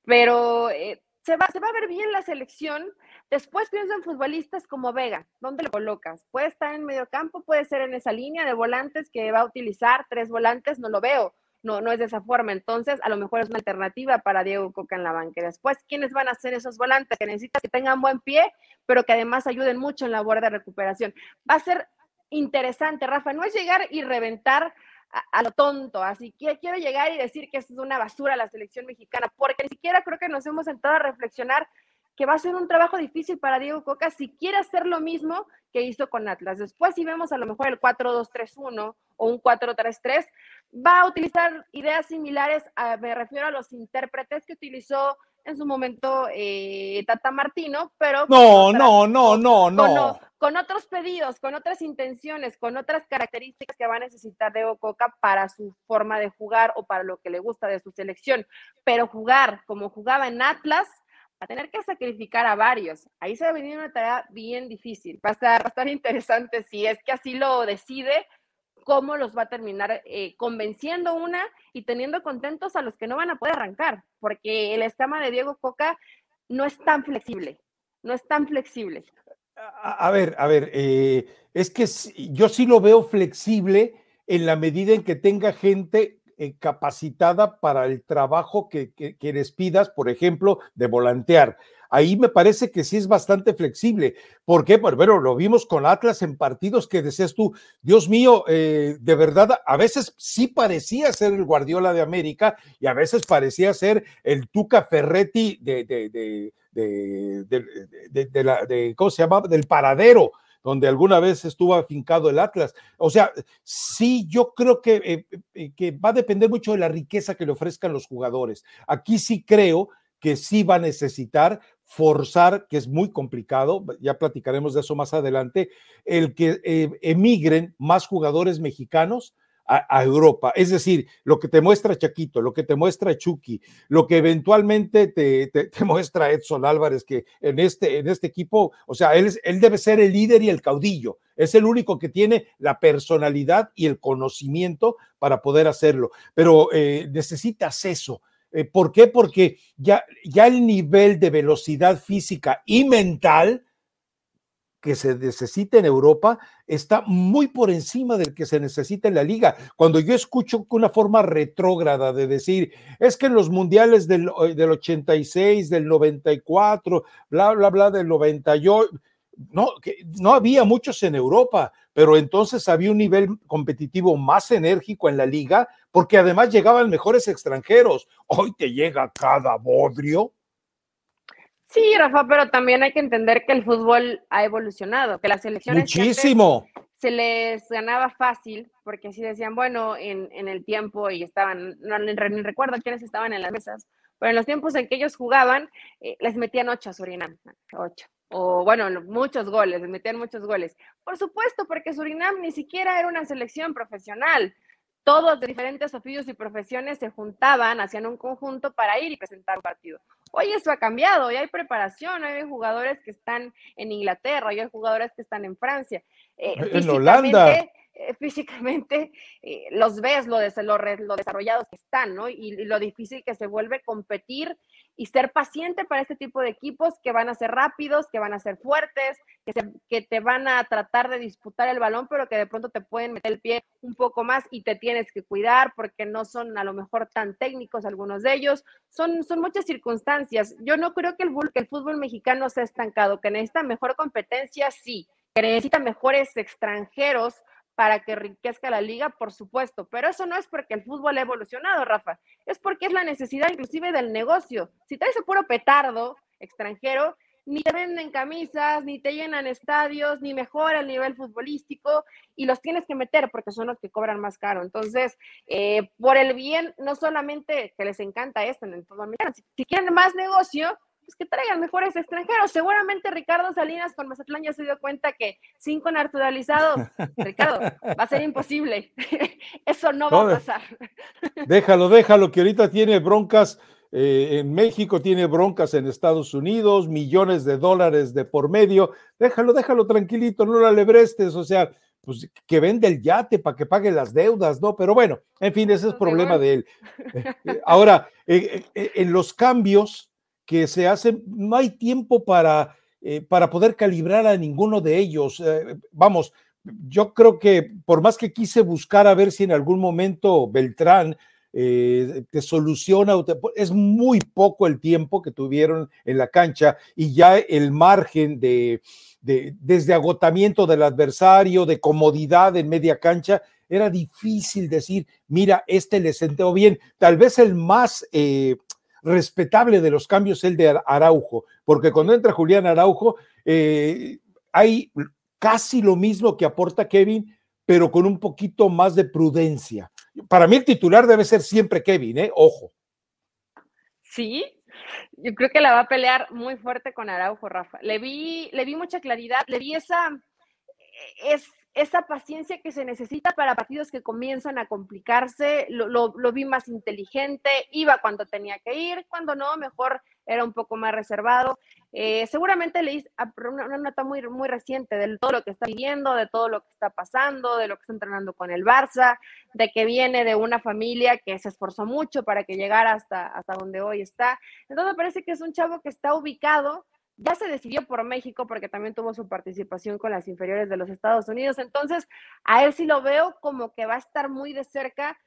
Pero eh, se, va, se va a ver bien la selección Después pienso en futbolistas como Vega, ¿dónde lo colocas? Puede estar en medio campo, puede ser en esa línea de volantes que va a utilizar tres volantes, no lo veo, no, no es de esa forma. Entonces, a lo mejor es una alternativa para Diego Coca en la banca. Después, ¿quiénes van a ser esos volantes? Que necesitas que tengan buen pie, pero que además ayuden mucho en la labor de recuperación. Va a ser interesante, Rafa, no es llegar y reventar a, lo tonto, así que quiero llegar y decir que es una basura la selección mexicana, porque ni siquiera creo que nos hemos sentado a reflexionar que va a ser un trabajo difícil para Diego Coca si quiere hacer lo mismo que hizo con Atlas. Después, si vemos a lo mejor el 4-2-3-1 o un 4-3-3, va a utilizar ideas similares, me refiero a los intérpretes que utilizó en su momento eh, Tata Martino, pero... No, no, no, no, no. Con, otros pedidos, con otras intenciones, con otras características que va a necesitar Diego Coca para su forma de jugar o para lo que le gusta de su selección. Pero jugar como jugaba en Atlas, tener que sacrificar a varios. Ahí se va a venir una tarea bien difícil. Va a estar, va interesante si es que así lo decide, cómo los va a terminar eh, convenciendo una y teniendo contentos a los que no van a poder arrancar, porque el esquema de Diego Coca no es tan flexible, no es tan flexible. a, ver, a ver, eh, es que yo sí lo veo flexible en la medida en que tenga gente capacitada para el trabajo que, que, les pidas, por ejemplo, de volantear. Ahí me parece que sí es bastante flexible. ¿Por qué? Pues bueno, lo vimos con Atlas en partidos que decías tú, Dios mío, eh, de verdad, a veces sí parecía ser el Guardiola de América y a veces parecía ser el Tuca Ferretti de, de, de, de la, ¿cómo se llama? Del paradero donde alguna vez estuvo afincado el Atlas. O sea, sí, yo creo que, eh, eh, que va a depender mucho de la riqueza que le ofrezcan los jugadores. Aquí sí creo que sí va a necesitar forzar, que es muy complicado, ya platicaremos de eso más adelante, el que eh, emigren más jugadores mexicanos a, Europa. Es decir, lo que te muestra Chaquito, lo que te muestra Chucky, lo que eventualmente te, muestra Edson Álvarez, que en este, en este equipo, o sea, él, él debe ser el líder y el caudillo. Es el único que tiene la personalidad y el conocimiento para poder hacerlo. Pero eh, necesitas eso. Eh, ¿Por qué? Porque ya, ya el nivel de velocidad física y mental que se necesita en Europa está muy por encima del que se necesita en la liga. Cuando yo escucho una forma retrógrada de decir, es que en los mundiales del, eh, del 86, del 94, bla, bla, bla, del 98, no, que no había muchos en Europa, pero entonces había un nivel competitivo más enérgico en la liga, porque además llegaban mejores extranjeros. Hoy te llega cada bodrio Sí, Rafa, pero también hay que entender que el fútbol ha evolucionado, que las selecciones muchísimo se les ganaba fácil, porque así decían, bueno, en, el tiempo y estaban, no ni recuerdo quiénes estaban en las mesas, pero en los tiempos en que ellos jugaban, eh, les metían ocho a Surinam, ocho. O bueno, muchos goles, les metían muchos goles. Por supuesto, porque Surinam ni siquiera era una selección profesional todos de diferentes oficios y profesiones se juntaban, hacían un conjunto para ir y presentar un partido. Hoy eso ha cambiado, hoy hay preparación, hoy hay jugadores que están en Inglaterra, hoy hay jugadores que están en Francia. Eh, en Holanda. Eh, físicamente eh, los ves lo, lo, desarrollados que están, ¿no? Y, lo difícil que se vuelve competir y ser paciente para este tipo de equipos que van a ser rápidos, que van a ser fuertes, que, que te van a tratar de disputar el balón, pero que de pronto te pueden meter el pie un poco más y te tienes que cuidar porque no son a lo mejor tan técnicos algunos de ellos. Son, son muchas circunstancias. Yo no creo que el, que el fútbol mexicano sea estancado, que necesita mejor competencia, sí, que necesita mejores extranjeros para que enriquezca la liga, por supuesto, pero eso no es porque el fútbol ha evolucionado, Rafa, es porque es la necesidad inclusive del negocio. Si traes ese puro petardo extranjero, ni te venden camisas, ni te llenan estadios, ni mejora el nivel futbolístico y los tienes que meter porque son los que cobran más caro. Entonces, eh, por el bien, no solamente que les encanta esto en el fútbol si quieren más negocio, pues que traigan mejores extranjeros. Seguramente Ricardo Salinas con Mazatlán ya se dio cuenta que cinco naturalizados, Ricardo, va a ser imposible. Eso no va a pasar. déjalo, déjalo, que ahorita tiene broncas eh, en México, tiene broncas en Estados Unidos, millones de dólares de por medio. Déjalo, déjalo tranquilito, no la lebrestes, o sea, pues que vende el yate para que pague las deudas, ¿no? Pero bueno, en fin, ese es el problema de él. Eh, ahora, eh, en los cambios, que se hacen, no hay tiempo para, eh, para poder calibrar a ninguno de ellos. Eh, vamos, yo creo que por más que quise buscar a ver si en algún momento Beltrán eh, te soluciona, es muy poco el tiempo que tuvieron en la cancha y ya el margen de, de desde agotamiento del adversario, de comodidad en media cancha, era difícil decir, mira, este le sentó bien. Tal vez el más respetable de los cambios el de Araujo, porque cuando entra Julián Araujo, eh, hay casi lo mismo que aporta Kevin, pero con un poquito más de prudencia. Para mí el titular debe ser siempre Kevin, ¿eh? Ojo. Sí, yo creo que la va a pelear muy fuerte con Araujo, Rafa. Le vi, le vi mucha claridad, le vi esa, es, esa paciencia que se necesita para partidos que comienzan a complicarse, lo, vi más inteligente, iba cuando tenía que ir, cuando no, mejor era un poco más reservado. Eh, seguramente leí una, nota muy, muy reciente de todo lo que está viviendo, de todo lo que está pasando, de lo que está entrenando con el Barça, de que viene de una familia que se esforzó mucho para que llegara hasta, hasta donde hoy está. Entonces me parece que es un chavo que está ubicado, ya se decidió por México porque también tuvo su participación con las inferiores de los Estados Unidos. Entonces, a él sí lo veo como que va a estar muy de cerca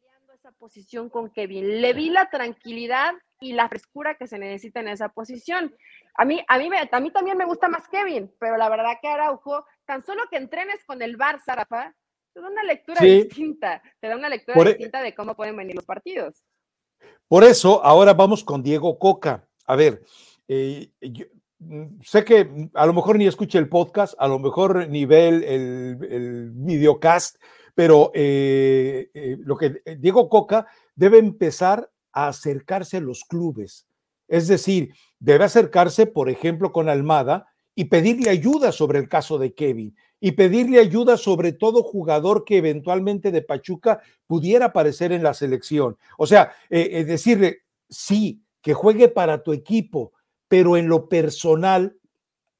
peleando esa posición con Kevin. Le vi la tranquilidad y la frescura que se necesita en esa posición. A mí, a mí, a mí también me gusta más Kevin, pero la verdad que Araujo, tan solo que entrenes con el Barça, Rafa, te da una lectura distinta, te da una lectura e distinta de cómo pueden venir los partidos. Por eso, ahora vamos con Diego Coca. A ver, eh, mm, sé que a lo mejor ni escuche el podcast, a lo mejor ni ve el, videocast, pero eh, eh, lo que Diego Coca debe empezar a acercarse a los clubes. Es decir, debe acercarse, por ejemplo, con Almada y pedirle ayuda sobre el caso de Kevin y pedirle ayuda sobre todo jugador que eventualmente de Pachuca pudiera aparecer en la selección. O sea, decirle, sí, que juegue para tu equipo, pero en lo personal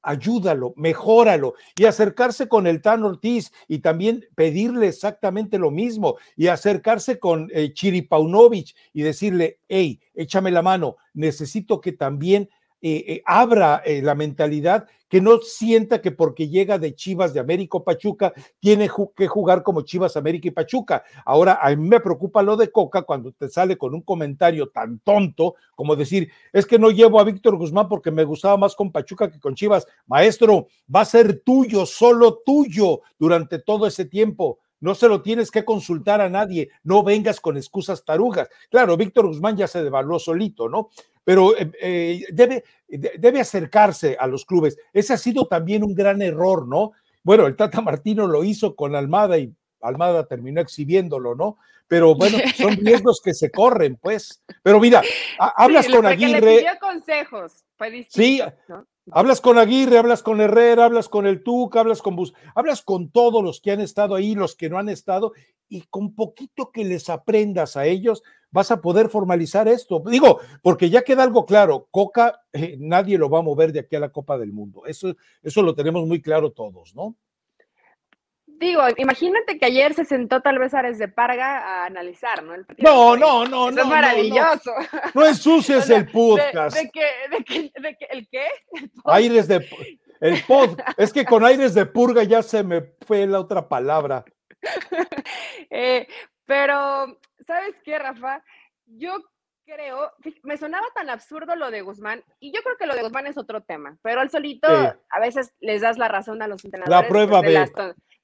ayúdalo, mejóralo y acercarse con el Tan Ortiz y también pedirle exactamente lo mismo y acercarse con eh, Chiri Paunovic y decirle, hey, échame la mano, necesito que también eh, eh, abra eh, la mentalidad, que no sienta que porque llega de Chivas de América o Pachuca, tiene que jugar como Chivas, América y Pachuca. Ahora, a mí me preocupa lo de Coca cuando te sale con un comentario tan tonto como decir, es que no llevo a Víctor Guzmán porque me gustaba más con Pachuca que con Chivas. Maestro, va a ser tuyo, solo tuyo durante todo ese tiempo no se lo tienes que consultar a nadie, no vengas con excusas tarugas. Claro, Víctor Guzmán ya se devaluó solito, ¿no? Pero eh, eh, debe, debe acercarse a los clubes. Ese ha sido también un gran error, ¿no? Bueno, el Tata Martino lo hizo con Almada y Almada terminó exhibiéndolo, ¿no? Pero bueno, son riesgos que se corren, pues. Pero mira, hablas con Aguirre. Le consejos, sí, Hablas con Aguirre, hablas con Herrera, hablas con el Tuca, hablas con Bus, hablas con todos los que han estado ahí, los que no han estado, y con poquito que les aprendas a ellos, vas a poder formalizar esto. Digo, porque ya queda algo claro, Coca eh, nadie lo va a mover de aquí a la Copa del Mundo. Eso, eso lo tenemos muy claro todos, ¿no? Digo, imagínate que ayer se sentó tal vez Ares de Parga a analizar, ¿no? no, no, no, no. Es maravilloso. No, no ensucias el podcast. De, que, de, que, de que, ¿El qué? Aires de. El pod. es que con aires de purga ya se me fue la otra palabra. Eh, pero, ¿sabes qué, Rafa? Yo creo, me sonaba tan absurdo lo de Guzmán, y yo creo que lo de Guzmán es otro tema, pero al solito a veces les das la razón a los entrenadores. La prueba B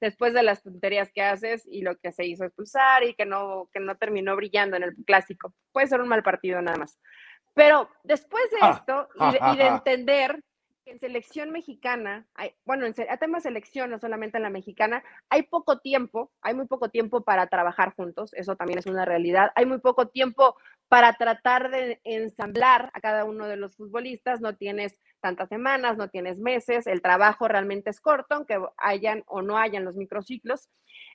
después de las tonterías que haces y lo que se hizo expulsar y que no, que no terminó brillando en el clásico. Puede ser un mal partido nada más. Pero después de ah, esto y de, entender que en selección mexicana, hay, bueno, en tema selección, no solamente en la mexicana, hay poco tiempo, hay muy poco tiempo para trabajar juntos, eso también es una realidad, hay muy poco tiempo para tratar de ensamblar a cada uno de los futbolistas, no tienes tantas semanas, no tienes meses, el trabajo realmente es corto, aunque hayan o no hayan los microciclos.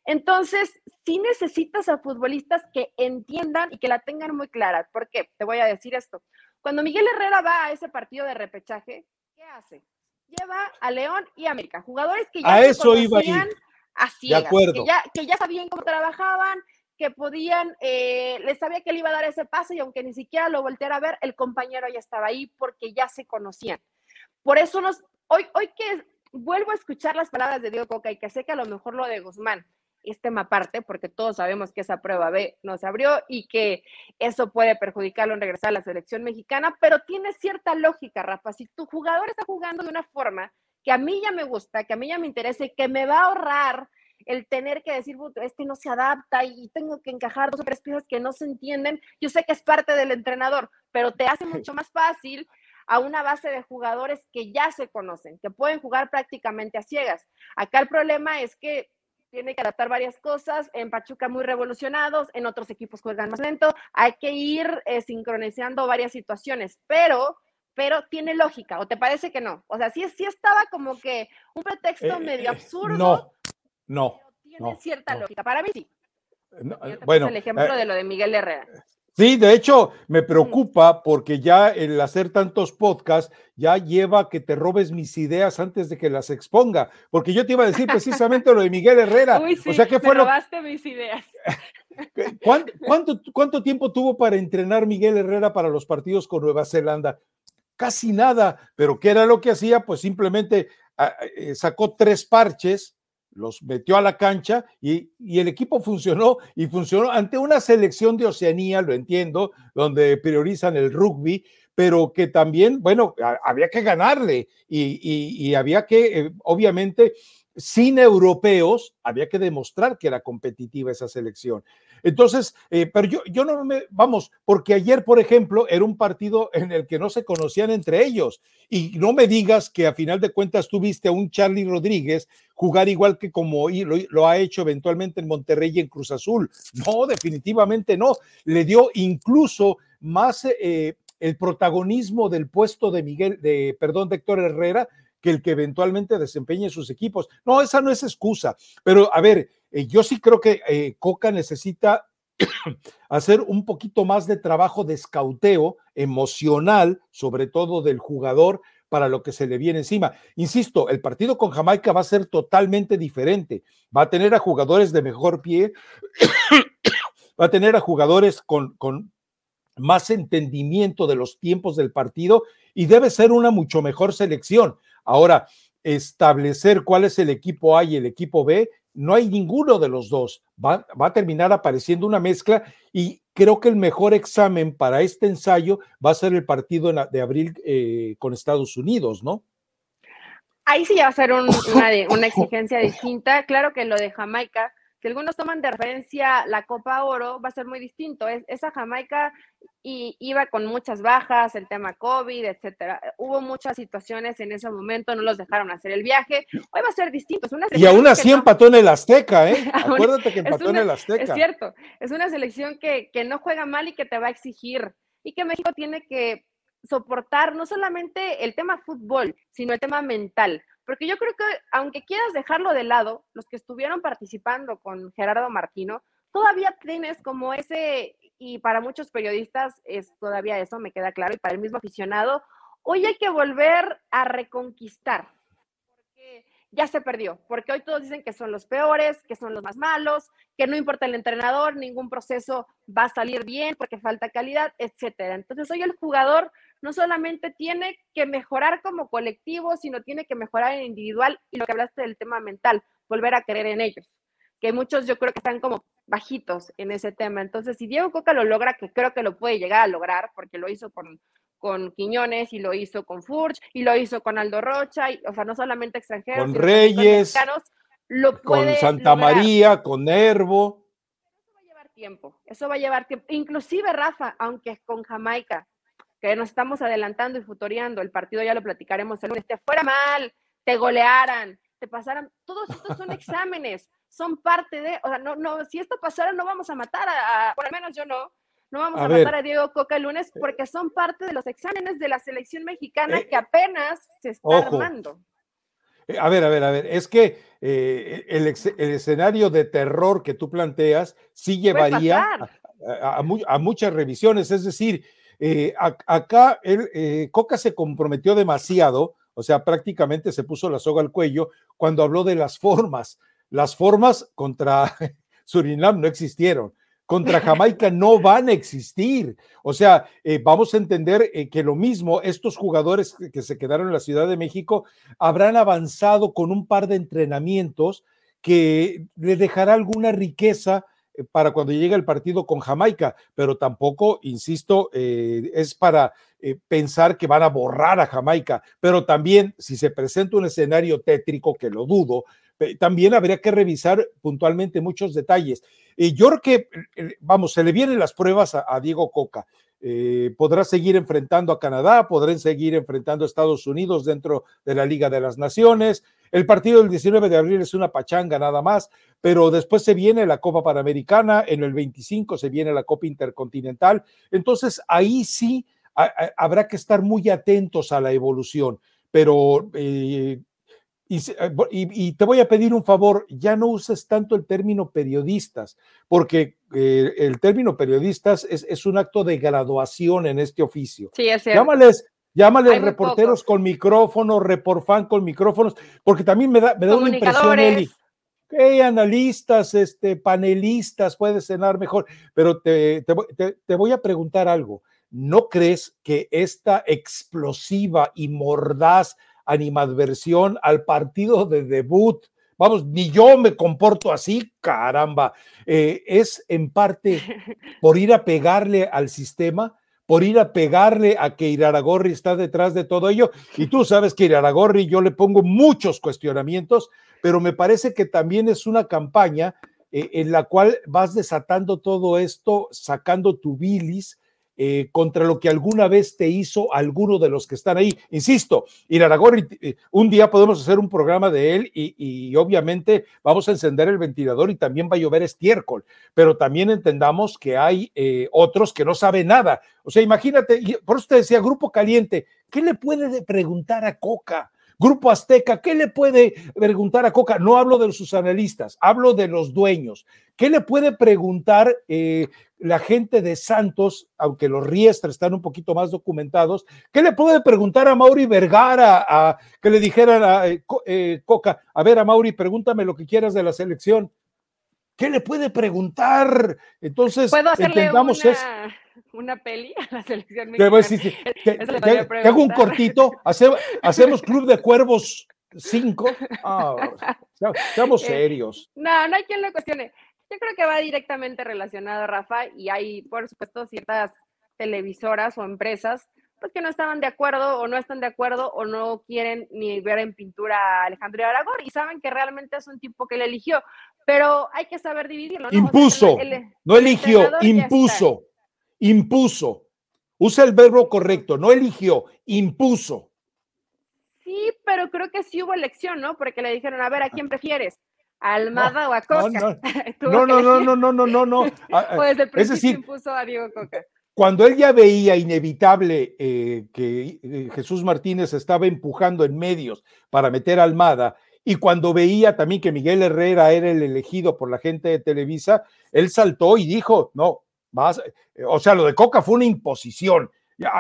Entonces, sí necesitas a futbolistas que entiendan y que la tengan muy clara. ¿Por qué? Te voy a decir esto. Cuando Miguel Herrera va a ese partido de repechaje, ¿qué hace? Lleva a León y América, jugadores que ya a eso iba así, que ya, que ya sabían cómo trabajaban, que podían, eh, les sabía que él iba a dar ese paso y aunque ni siquiera lo volteara a ver, el compañero ya estaba ahí porque ya se conocían. Por eso nos, hoy, hoy que vuelvo a escuchar las palabras de Diego Coca y que sé que a lo mejor lo de Guzmán es tema aparte, porque todos sabemos que esa prueba B no se abrió y que eso puede perjudicarlo en regresar a la selección mexicana, pero tiene cierta lógica, Rafa. Si tu jugador está jugando de una forma que a mí ya me gusta, que a mí ya me interesa y que me va a ahorrar el tener que decir, este no se adapta y tengo que encajar dos o tres piezas que no se entienden, yo sé que es parte del entrenador, pero te hace mucho más fácil a una base de jugadores que ya se conocen, que pueden jugar prácticamente a ciegas. Acá el problema es que tiene que adaptar varias cosas, en Pachuca muy revolucionados, en otros equipos juegan más lento, hay que ir eh, sincronizando varias situaciones, pero pero tiene lógica, ¿o te parece que no? O sea, sí, sí estaba como que un pretexto eh, medio eh, absurdo. No, no. tiene cierta lógica, para mí sí. bueno, el ejemplo de lo de Miguel Herrera. Sí, de hecho, me preocupa porque ya el hacer tantos podcasts ya lleva a que te robes mis ideas antes de que las exponga, porque yo te iba a decir precisamente lo de Miguel Herrera. o sea, ¿qué fue me robaste mis ideas. ¿Cuánto, cuánto, tiempo tuvo para entrenar Miguel Herrera para los partidos con Nueva Zelanda? casi nada, pero ¿qué era lo que hacía? Pues simplemente ah, eh, sacó tres parches, los metió a la cancha y, el equipo funcionó y funcionó ante una selección de Oceanía, lo entiendo, donde priorizan el rugby, pero que también, bueno, había que ganarle y, había que, eh, obviamente, sin europeos, había que demostrar que era competitiva esa selección. Entonces, eh, pero yo, yo no me, vamos, porque ayer, por ejemplo, era un partido en el que no se conocían entre ellos. Y no me digas que a final de cuentas tuviste a un Charlie Rodríguez jugar igual que como lo, ha hecho eventualmente en Monterrey y en Cruz Azul. No, definitivamente no. Le dio incluso más eh, el protagonismo del puesto de Miguel, de, perdón, de Héctor Herrera, que el que eventualmente desempeñe sus equipos. No, esa no es excusa, pero a ver, eh, yo sí creo que eh, Coca necesita hacer un poquito más de trabajo de escauteo emocional, sobre todo del jugador, para lo que se le viene encima. Insisto, el partido con Jamaica va a ser totalmente diferente. Va a tener a jugadores de mejor pie, va a tener a jugadores con, con más entendimiento de los tiempos del partido y debe ser una mucho mejor selección. Ahora, establecer cuál es el equipo A y el equipo B, no hay ninguno de los dos. Va, a terminar apareciendo una mezcla y creo que el mejor examen para este ensayo va a ser el partido de abril eh, con Estados Unidos, ¿no? Ahí sí ya va a ser una, una exigencia distinta. Claro que lo de Jamaica si algunos toman de referencia la Copa Oro, va a ser muy distinto. Es, esa Jamaica y, iba con muchas bajas, el tema COVID, etcétera. Hubo muchas situaciones en ese momento, no los dejaron hacer el viaje. Hoy va a ser distinto. y aún así empató en el Azteca, ¿eh? Acuérdate que empató en el Azteca. Es cierto, es una selección que, que no juega mal y que te va a exigir. Y que México tiene que soportar no solamente el tema fútbol, sino el tema mental. Porque yo creo que aunque quieras dejarlo de lado, los que estuvieron participando con Gerardo Martino, todavía tienes como ese, y para muchos periodistas es todavía eso, me queda claro, y para el mismo aficionado, hoy hay que volver a reconquistar, ya se perdió, porque hoy todos dicen que son los peores, que son los más malos, que no importa el entrenador, ningún proceso va a salir bien porque falta calidad, etcétera. Entonces hoy el jugador no solamente tiene que mejorar como colectivo, sino tiene que mejorar en individual y lo que hablaste del tema mental, volver a creer en ellos, que muchos yo creo que están como bajitos en ese tema. Entonces, si Diego Coca lo logra, que creo que lo puede llegar a lograr, porque lo hizo con, con Quiñones y lo hizo con Furch y lo hizo con Aldo Rocha, y, o sea, no solamente extranjeros, con Reyes, con Santa María, con Nervo. Eso va a llevar tiempo, eso va a llevar tiempo. Inclusive Rafa, aunque es con Jamaica, que nos estamos adelantando y futoreando, el partido ya lo platicaremos el lunes, te fuera mal, te golearan, te pasaran, todos estos son exámenes, son parte de, o sea, no, no, si esto pasara no vamos a matar a, por lo menos yo no, no vamos a, matar a Diego Coca el lunes porque son parte de los exámenes de la selección mexicana eh, que apenas se está armando. Eh, a ver, a ver, a ver, es que eh, el, escenario de terror que tú planteas sí llevaría a, a, muchas revisiones, es decir, acá el, Coca se comprometió demasiado, o sea, prácticamente se puso la soga al cuello cuando habló de las formas. Las formas contra Surinam no existieron. Contra Jamaica no van a existir. O sea, eh, vamos a entender que lo mismo, estos jugadores que se quedaron en la Ciudad de México habrán avanzado con un par de entrenamientos que le dejará alguna riqueza eh, para cuando llegue el partido con Jamaica, pero tampoco, insisto, eh, es para eh, pensar que van a borrar a Jamaica, pero también si se presenta un escenario tétrico, que lo dudo, también habría que revisar puntualmente muchos detalles. Y yo creo que, vamos, se le vienen las pruebas a, Diego Coca. podrá seguir enfrentando a Canadá, podrán seguir enfrentando a Estados Unidos dentro de la Liga de las Naciones, el partido del 19 de abril es una pachanga nada más, pero después se viene la Copa Panamericana, en el 25 se viene la Copa Intercontinental. Entonces ahí sí habrá que estar muy atentos a la evolución, pero... Eh, eh, y, te voy a pedir un favor, ya no uses tanto el término periodistas, porque eh, el término periodistas es, un acto de graduación en este oficio. Sí, es cierto. Llámales Llámale reporteros con micrófonos, reporfan con micrófonos, porque también me da, me da una impresión, Eli. Que analistas, este, panelistas, puede cenar mejor, pero te, te, voy a preguntar algo. ¿no crees que esta explosiva y mordaz animadversión al partido de debut, vamos, ni yo me comporto así, caramba, eh, es en parte por ir a pegarle al sistema? por ir a pegarle a que Iraragorri está detrás de todo ello. Y tú sabes que Iraragorri yo le pongo muchos cuestionamientos, pero me parece que también es una campaña eh, en la cual vas desatando todo esto, sacando tu bilis, eh, contra lo que alguna vez te hizo alguno de los que están ahí. Insisto, Iraragorri, eh, un día podemos hacer un programa de él y, obviamente vamos a encender el ventilador y también va a llover estiércol, pero también entendamos que hay eh, otros que no saben nada. O sea, imagínate, por eso te decía, Grupo Caliente, ¿qué le puede preguntar a Coca? Grupo Azteca, ¿qué le puede preguntar a Coca? No hablo de sus analistas, hablo de los dueños. ¿Qué le puede preguntar eh, la gente de Santos, aunque los Riestres están un poquito más documentados? ¿Qué le puede preguntar a Mauri Vergara, a, que le dijeran a eh, eh, Coca, a ver, a Mauri, pregúntame lo que quieras de la selección? ¿Qué le puede preguntar? Entonces, entendamos eso una peli a la selección mexicana. te, hago un cortito, hacemos, Club de Cuervos 5. Ah, seamos eh, serios. no, no hay quien lo cuestione. Yo creo que va directamente relacionado, Rafa, y hay, por supuesto, ciertas televisoras o empresas pues que no estaban de acuerdo o no están de acuerdo o no quieren ni ver en pintura a Alejandro Aragón y saben que realmente es un tipo que le eligió, pero hay que saber dividirlo. Impuso, no eligió, impuso impuso. Usa el verbo correcto, no eligió, impuso. Sí, pero creo que sí hubo elección, ¿no? Porque le dijeron, a ver, ¿a quién prefieres? ¿A Almada o a Coca? No, no, no, no, no, no, no, no, Pues de decir, impuso a Diego Coca. Cuando él ya veía inevitable eh, que eh, Jesús Martínez estaba empujando en medios para meter a Almada, y cuando veía también que Miguel Herrera era el elegido por la gente de Televisa, él saltó y dijo, no, eh, o sea, lo de Coca fue una imposición.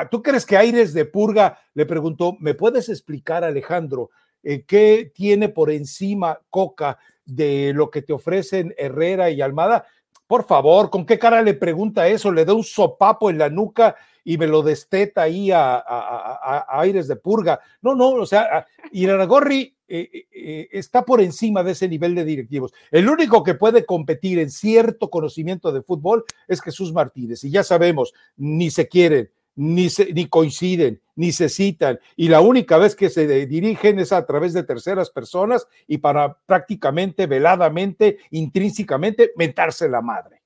¿Tú crees que Aires de Purga le preguntó, ¿me puedes explicar, Alejandro, eh, qué tiene por encima Coca de lo que te ofrecen Herrera y Almada? Por favor, ¿con qué cara le pregunta eso? Le da un sopapo en la nuca y me lo desteta ahí a, Aires de Purga. No, no, o sea, Iraragorri eh, eh, eh, está por encima de ese nivel de directivos. El único que puede competir en cierto conocimiento de fútbol es Jesús Martínez. Y ya sabemos, ni se quieren, ni, ni coinciden, ni se citan. Y la única vez que se dirigen es a través de terceras personas y para prácticamente, veladamente, intrínsecamente, mentarse la madre.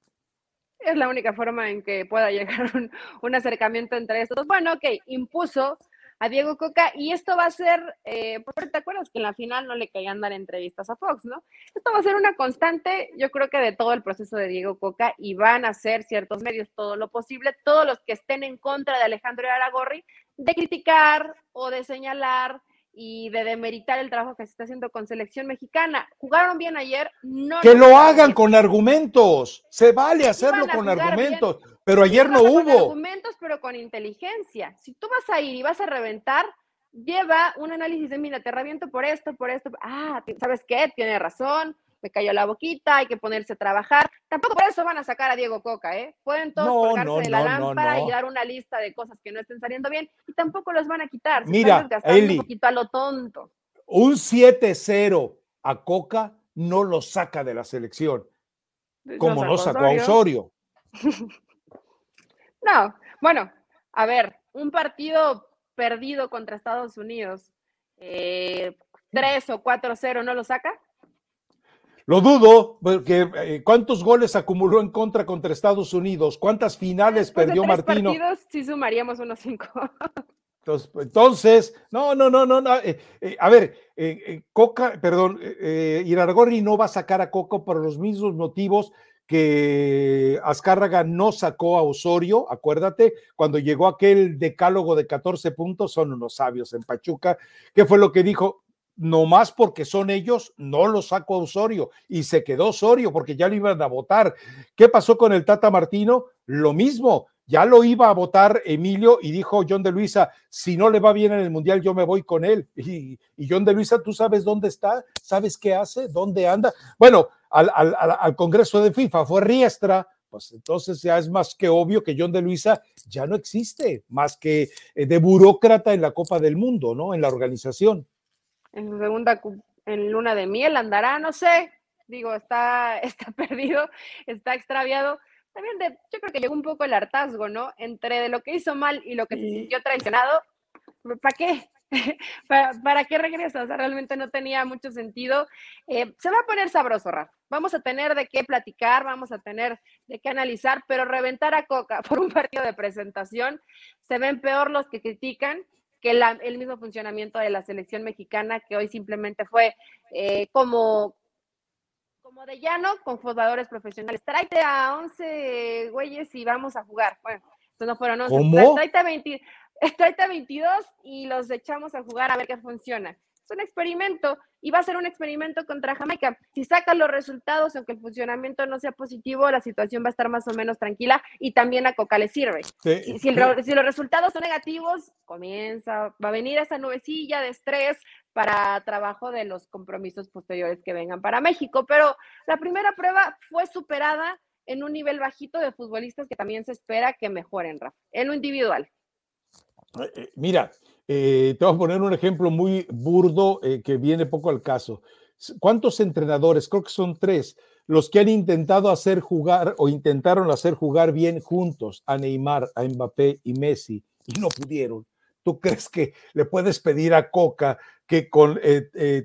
Es la única forma en que pueda llegar un, un acercamiento entre estos. Bueno, ok, impuso a Diego Coca y esto va a ser, eh, ¿te acuerdas que en la final no le caían dar entrevistas a Fox, no? Esto va a ser una constante, yo creo que de todo el proceso de Diego Coca y van a hacer ciertos medios todo lo posible, todos los que estén en contra de Alejandro Aragorri, de criticar o de señalar y de demeritar el trabajo que se está haciendo con selección mexicana. Jugaron bien ayer, no. Que lo hagan con argumentos. Se vale hacerlo con argumentos, pero ayer no hubo. Con argumentos, pero con inteligencia. Si tú vas a ir y vas a reventar, lleva un análisis de, mira, te reviento por esto, por esto. Ah, ¿sabes qué? Tiene razón me cayó la boquita, hay que ponerse a trabajar. Tampoco por eso van a sacar a Diego Coca, ¿eh? Pueden todos colgarse de la lámpara y dar una lista de cosas que no estén saliendo bien y tampoco los van a quitar. Mira, Eli, un poquito a lo tonto. Un 7-0 a Coca no lo saca de la selección, como no sacó a Osorio. no, bueno, a ver, un partido perdido contra Estados Unidos, eh, 3 o 4-0, ¿no lo saca? Lo dudo, porque eh, ¿cuántos goles acumuló en contra contra Estados Unidos? ¿Cuántas finales perdió Martino? partidos sí sumaríamos unos cinco. Entonces, no, no, no, no, eh, eh, a ver, Coca, perdón, Irargorri no va a sacar a Coca por los mismos motivos que Azcárraga no sacó a Osorio, acuérdate, cuando llegó aquel decálogo de 14 puntos, son unos sabios en Pachuca, ¿qué fue lo que dijo? no más porque son ellos, no lo saco a Osorio y se quedó Osorio porque ya lo iban a votar. ¿Qué pasó con el Tata Martino? Lo mismo, ya lo iba a votar Emilio y dijo John de Luisa, si no le va bien en el Mundial, yo me voy con él. Y, John de Luisa, ¿tú sabes dónde está? ¿Sabes qué hace? ¿Dónde anda? Bueno, al, al Congreso de FIFA fue Riestra, pues entonces ya es más que obvio que John de Luisa ya no existe, más que eh, de burócrata en la Copa del Mundo, ¿no? En la organización. En su segunda, en luna de miel andará, no sé, digo, está, está perdido, está extraviado. También de, yo creo que llegó un poco el hartazgo, ¿no? Entre de lo que hizo mal y lo que se sintió traicionado. ¿Para qué? ¿Para, qué regresa? O sea, realmente no tenía mucho sentido. Eh, se va a poner sabroso, Rafa. Vamos a tener de qué platicar, vamos a tener de qué analizar, pero reventar a Coca por un partido de presentación, se ven peor los que critican que el mismo funcionamiento de la selección mexicana, que hoy simplemente fue eh, como, como de llano con jugadores profesionales. Tráete a 11 güeyes y vamos a jugar. Bueno, eso no fueron 11. ¿Cómo? Tráete a 20, tráete a 22 y los echamos a jugar a ver qué funciona. Es un experimento y va a ser un experimento contra Jamaica. Si sacan los resultados, aunque el funcionamiento no sea positivo, la situación va a estar más o menos tranquila y también a Coca le sirve. si, si, los resultados son negativos, comienza, va a venir esa nubecilla de estrés para trabajo de los compromisos posteriores que vengan para México. Pero la primera prueba fue superada en un nivel bajito de futbolistas que también se espera que mejoren, Rafa, en lo individual. Eh, eh, mira, eh, te voy a poner un ejemplo muy burdo que viene poco al caso. ¿Cuántos entrenadores? Creo que son tres los que han intentado hacer jugar o intentaron hacer jugar bien juntos a Neymar, a Mbappé y Messi y no pudieron. ¿Tú crees que le puedes pedir a Coca que con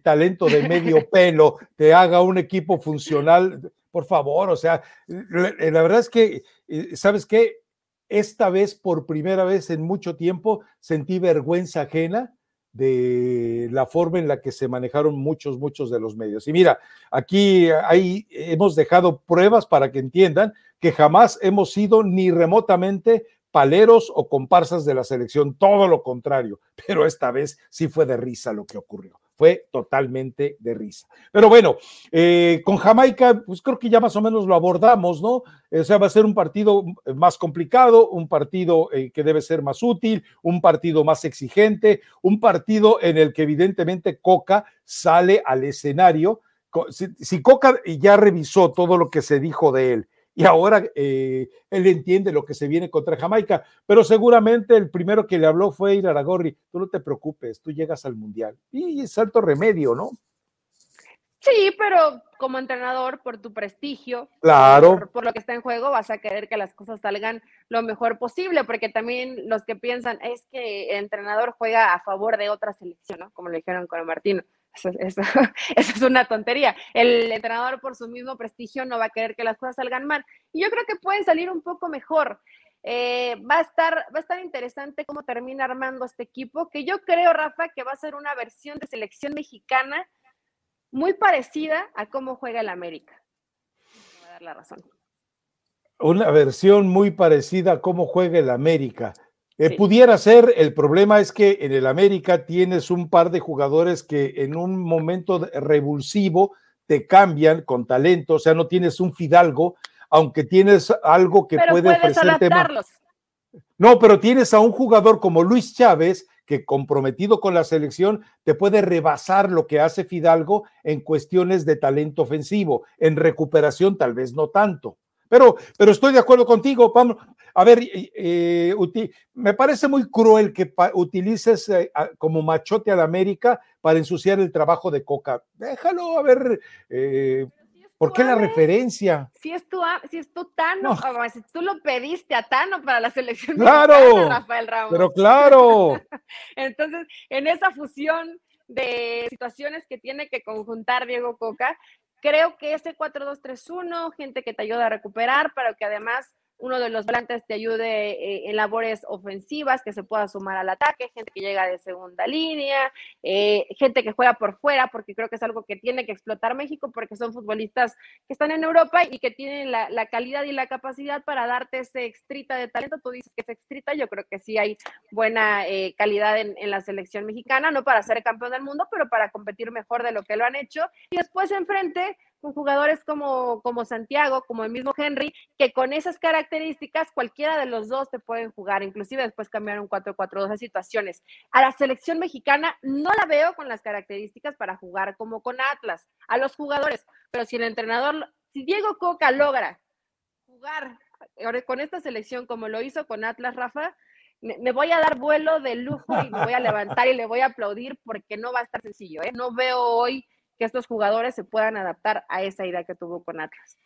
talento de medio pelo te haga un equipo funcional? Por favor, o sea, la verdad es que, ¿sabes qué? Esta vez, por primera vez en mucho tiempo, sentí vergüenza ajena de la forma en la que se manejaron muchos, muchos de los medios. Y mira, aquí hay, hemos dejado pruebas para que entiendan que jamás hemos sido ni remotamente paleros o comparsas de la selección, todo lo contrario, pero esta vez sí fue de risa lo que ocurrió fue totalmente de risa. Pero bueno, eh, con Jamaica, pues creo que ya más o menos lo abordamos, ¿no? O sea, va a ser un partido más complicado, un partido eh, que debe ser más útil, un partido más exigente, un partido en el que evidentemente Coca sale al escenario. Si, si Coca ya revisó todo lo que se dijo de él y ahora eh, él entiende lo que se viene contra Jamaica, pero seguramente el primero que le habló fue Ir Aragorri, tú no te preocupes, tú llegas al Mundial. Y es alto remedio, ¿no? Sí, pero como entrenador, por tu prestigio, claro. Por, lo que está en juego, vas a querer que las cosas salgan lo mejor posible, porque también los que piensan es que el entrenador juega a favor de otra selección, ¿no? Como le dijeron con Martino. Eso, es una tontería. El entrenador por su mismo prestigio no va a querer que las cosas salgan mal. Y yo creo que pueden salir un poco mejor. Eh, va, a estar, va a estar interesante cómo termina armando este equipo, que yo creo, Rafa, que va a ser una versión de selección mexicana muy parecida a cómo juega el América. Me a dar la razón. Una versión muy parecida a cómo juega el América. Eh, pudiera ser, el problema es que en el América tienes un par de jugadores que en un momento revulsivo te cambian con talento, o sea, no tienes un Fidalgo, aunque tienes algo que puede ofrecerte más. No, pero tienes a un jugador como Luis Chávez que comprometido con la selección te puede rebasar lo que hace Fidalgo en cuestiones de talento ofensivo, en recuperación tal vez no tanto. Pero, pero estoy de acuerdo contigo, Pablo. A ver, eh, me parece muy cruel que utilices eh, como machote a la América para ensuciar el trabajo de Coca. Déjalo, a ver, eh, ¿por qué la referencia? Si es tu, si es tu Tano, si tú lo pediste a Tano para la selección claro, Rafael Ramos. Pero claro. Entonces, en esa fusión de situaciones que tiene que conjuntar Diego Coca, creo que ese 4-2-3-1, gente que te ayuda a recuperar, pero que además uno de los volantes te ayude eh, en labores ofensivas, que se pueda sumar al ataque, gente que llega de segunda línea, eh, gente que juega por fuera, porque creo que es algo que tiene que explotar México, porque son futbolistas que están en Europa y que tienen la, calidad y la capacidad para darte ese extrita de talento. Tú dices que es extrita, yo creo que sí hay buena eh, calidad en, en la selección mexicana, no para ser campeón del mundo, pero para competir mejor de lo que lo han hecho. Y después enfrente jugadores como, como Santiago, como el mismo Henry, que con esas características cualquiera de los dos te pueden jugar, inclusive después cambiar un 4-4-2 a situaciones. A la selección mexicana no la veo con las características para jugar como con Atlas, a los jugadores, pero si el entrenador, si Diego Coca logra jugar con esta selección como lo hizo con Atlas, Rafa, me, voy a dar vuelo de lujo y me voy a levantar y le voy a aplaudir porque no va a estar sencillo. ¿eh? No veo hoy que estos jugadores se puedan adaptar a esa idea que tuvo con Atlas.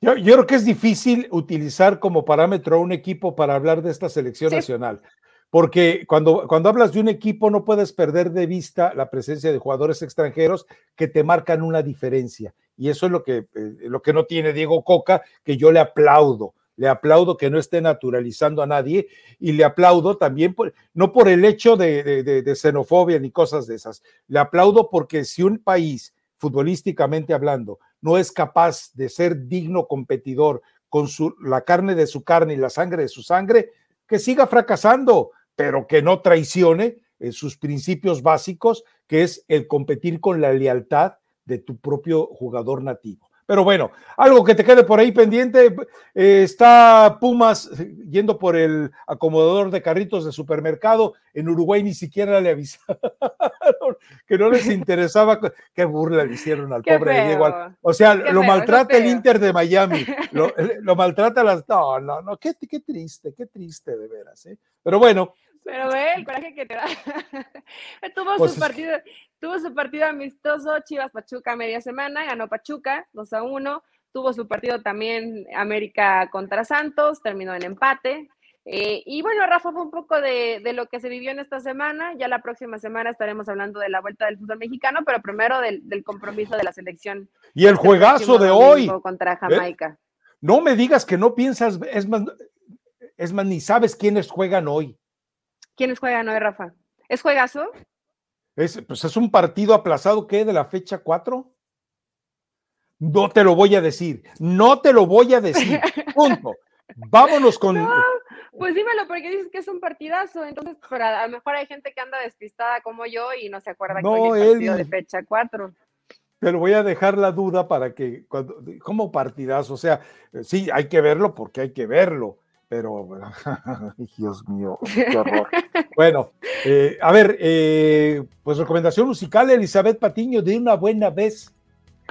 Yo, creo que es difícil utilizar como parámetro a un equipo para hablar de esta selección nacional, porque cuando, cuando hablas de un equipo no puedes perder de vista la presencia de jugadores extranjeros que te marcan una diferencia. Y eso es lo que, eh, lo que no tiene Diego Coca, que yo le aplaudo le aplaudo que no esté naturalizando a nadie y le aplaudo también, no por el hecho de, xenofobia ni cosas de esas, le aplaudo porque si un país, futbolísticamente hablando, no es capaz de ser digno competidor con su, la carne de su carne y la sangre de su sangre, que siga fracasando, pero que no traicione sus principios básicos, que es el competir con la lealtad de tu propio jugador nativo. Pero bueno, algo que te quede por ahí pendiente, eh, está Pumas yendo por el acomodador de carritos de supermercado, en Uruguay ni siquiera le avisaron que no les interesaba, qué burla le hicieron al pobre Diego. O sea, lo maltrata el Inter de Miami, lo, maltrata las... No, no, no, qué, qué triste, qué triste de veras. ¿eh? Pero bueno, pero ve el coraje que te da. tuvo, pues su partido, tuvo su partido amistoso Chivas Pachuca media semana, ganó Pachuca 2 a 1. Tuvo su partido también América contra Santos, terminó en empate. Eh, y bueno, Rafa, fue un poco de, lo que se vivió en esta semana. Ya la próxima semana estaremos hablando de la vuelta del fútbol mexicano, pero primero del, compromiso de la selección. Y el juegazo de hoy. Contra ¿Eh? Jamaica. No me digas que no piensas, es más, es más, ni sabes quiénes juegan hoy. ¿Quiénes juegan hoy, Rafa? ¿Es juegazo? Es, pues es un partido aplazado, ¿qué? ¿De la fecha 4? No te lo voy a decir, no te lo voy a decir. Punto. Vámonos con. pues dímelo, porque dices que es un partidazo. Entonces, a lo mejor hay gente que anda despistada como yo y no se acuerda no, que es partido de fecha 4. Pero voy a dejar la duda para que, cuando, como partidazo, o sea, sí, hay que verlo porque hay que verlo pero Dios mío, qué horror. bueno, eh, a ver, eh, pues recomendación musical, Elizabeth Patiño, de una buena vez.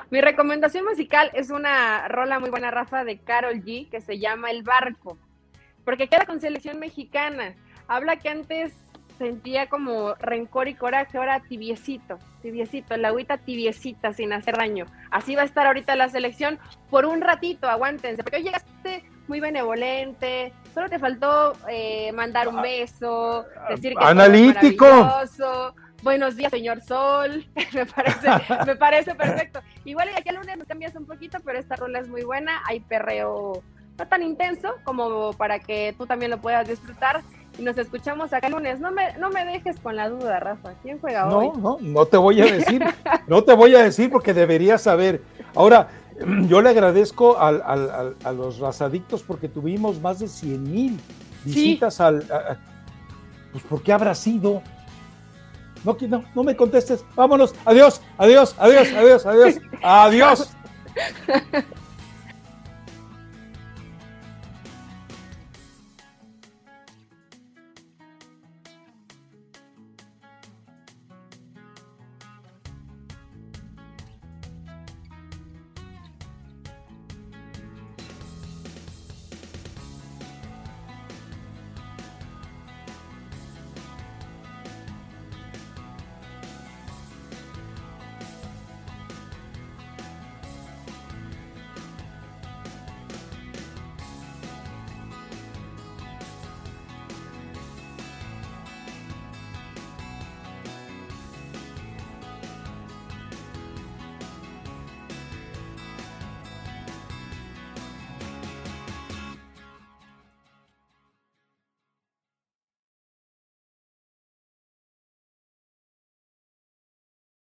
Mi recomendación musical es una rola muy buena, Rafa, de Carol G, que se llama El Barco, porque queda con selección mexicana. Habla que antes sentía como rencor y coraje, ahora tibiecito, tibiecito, la agüita tibiecita sin hacer daño. Así va a estar ahorita la selección por un ratito, aguántense, porque hoy llegaste muy benevolente, solo te faltó eh, mandar un beso, decir que analítico. Buenos días, señor Sol. me parece, me parece perfecto. Igual y aquí al lunes nos cambias un poquito, pero esta rola es muy buena. Hay perreo no tan intenso como para que tú también lo puedas disfrutar. Y nos escuchamos acá el lunes. No me, no me dejes con la duda, Rafa. ¿Quién juega hoy? No, no, no te voy a decir. no te voy a decir porque deberías saber. Ahora, yo le agradezco a los razadictos porque tuvimos más de 100 mil visitas al... pues, ¿por qué habrá sido? No, no, no me contestes. Vámonos. Adiós, adiós, adiós, adiós, adiós. Adiós.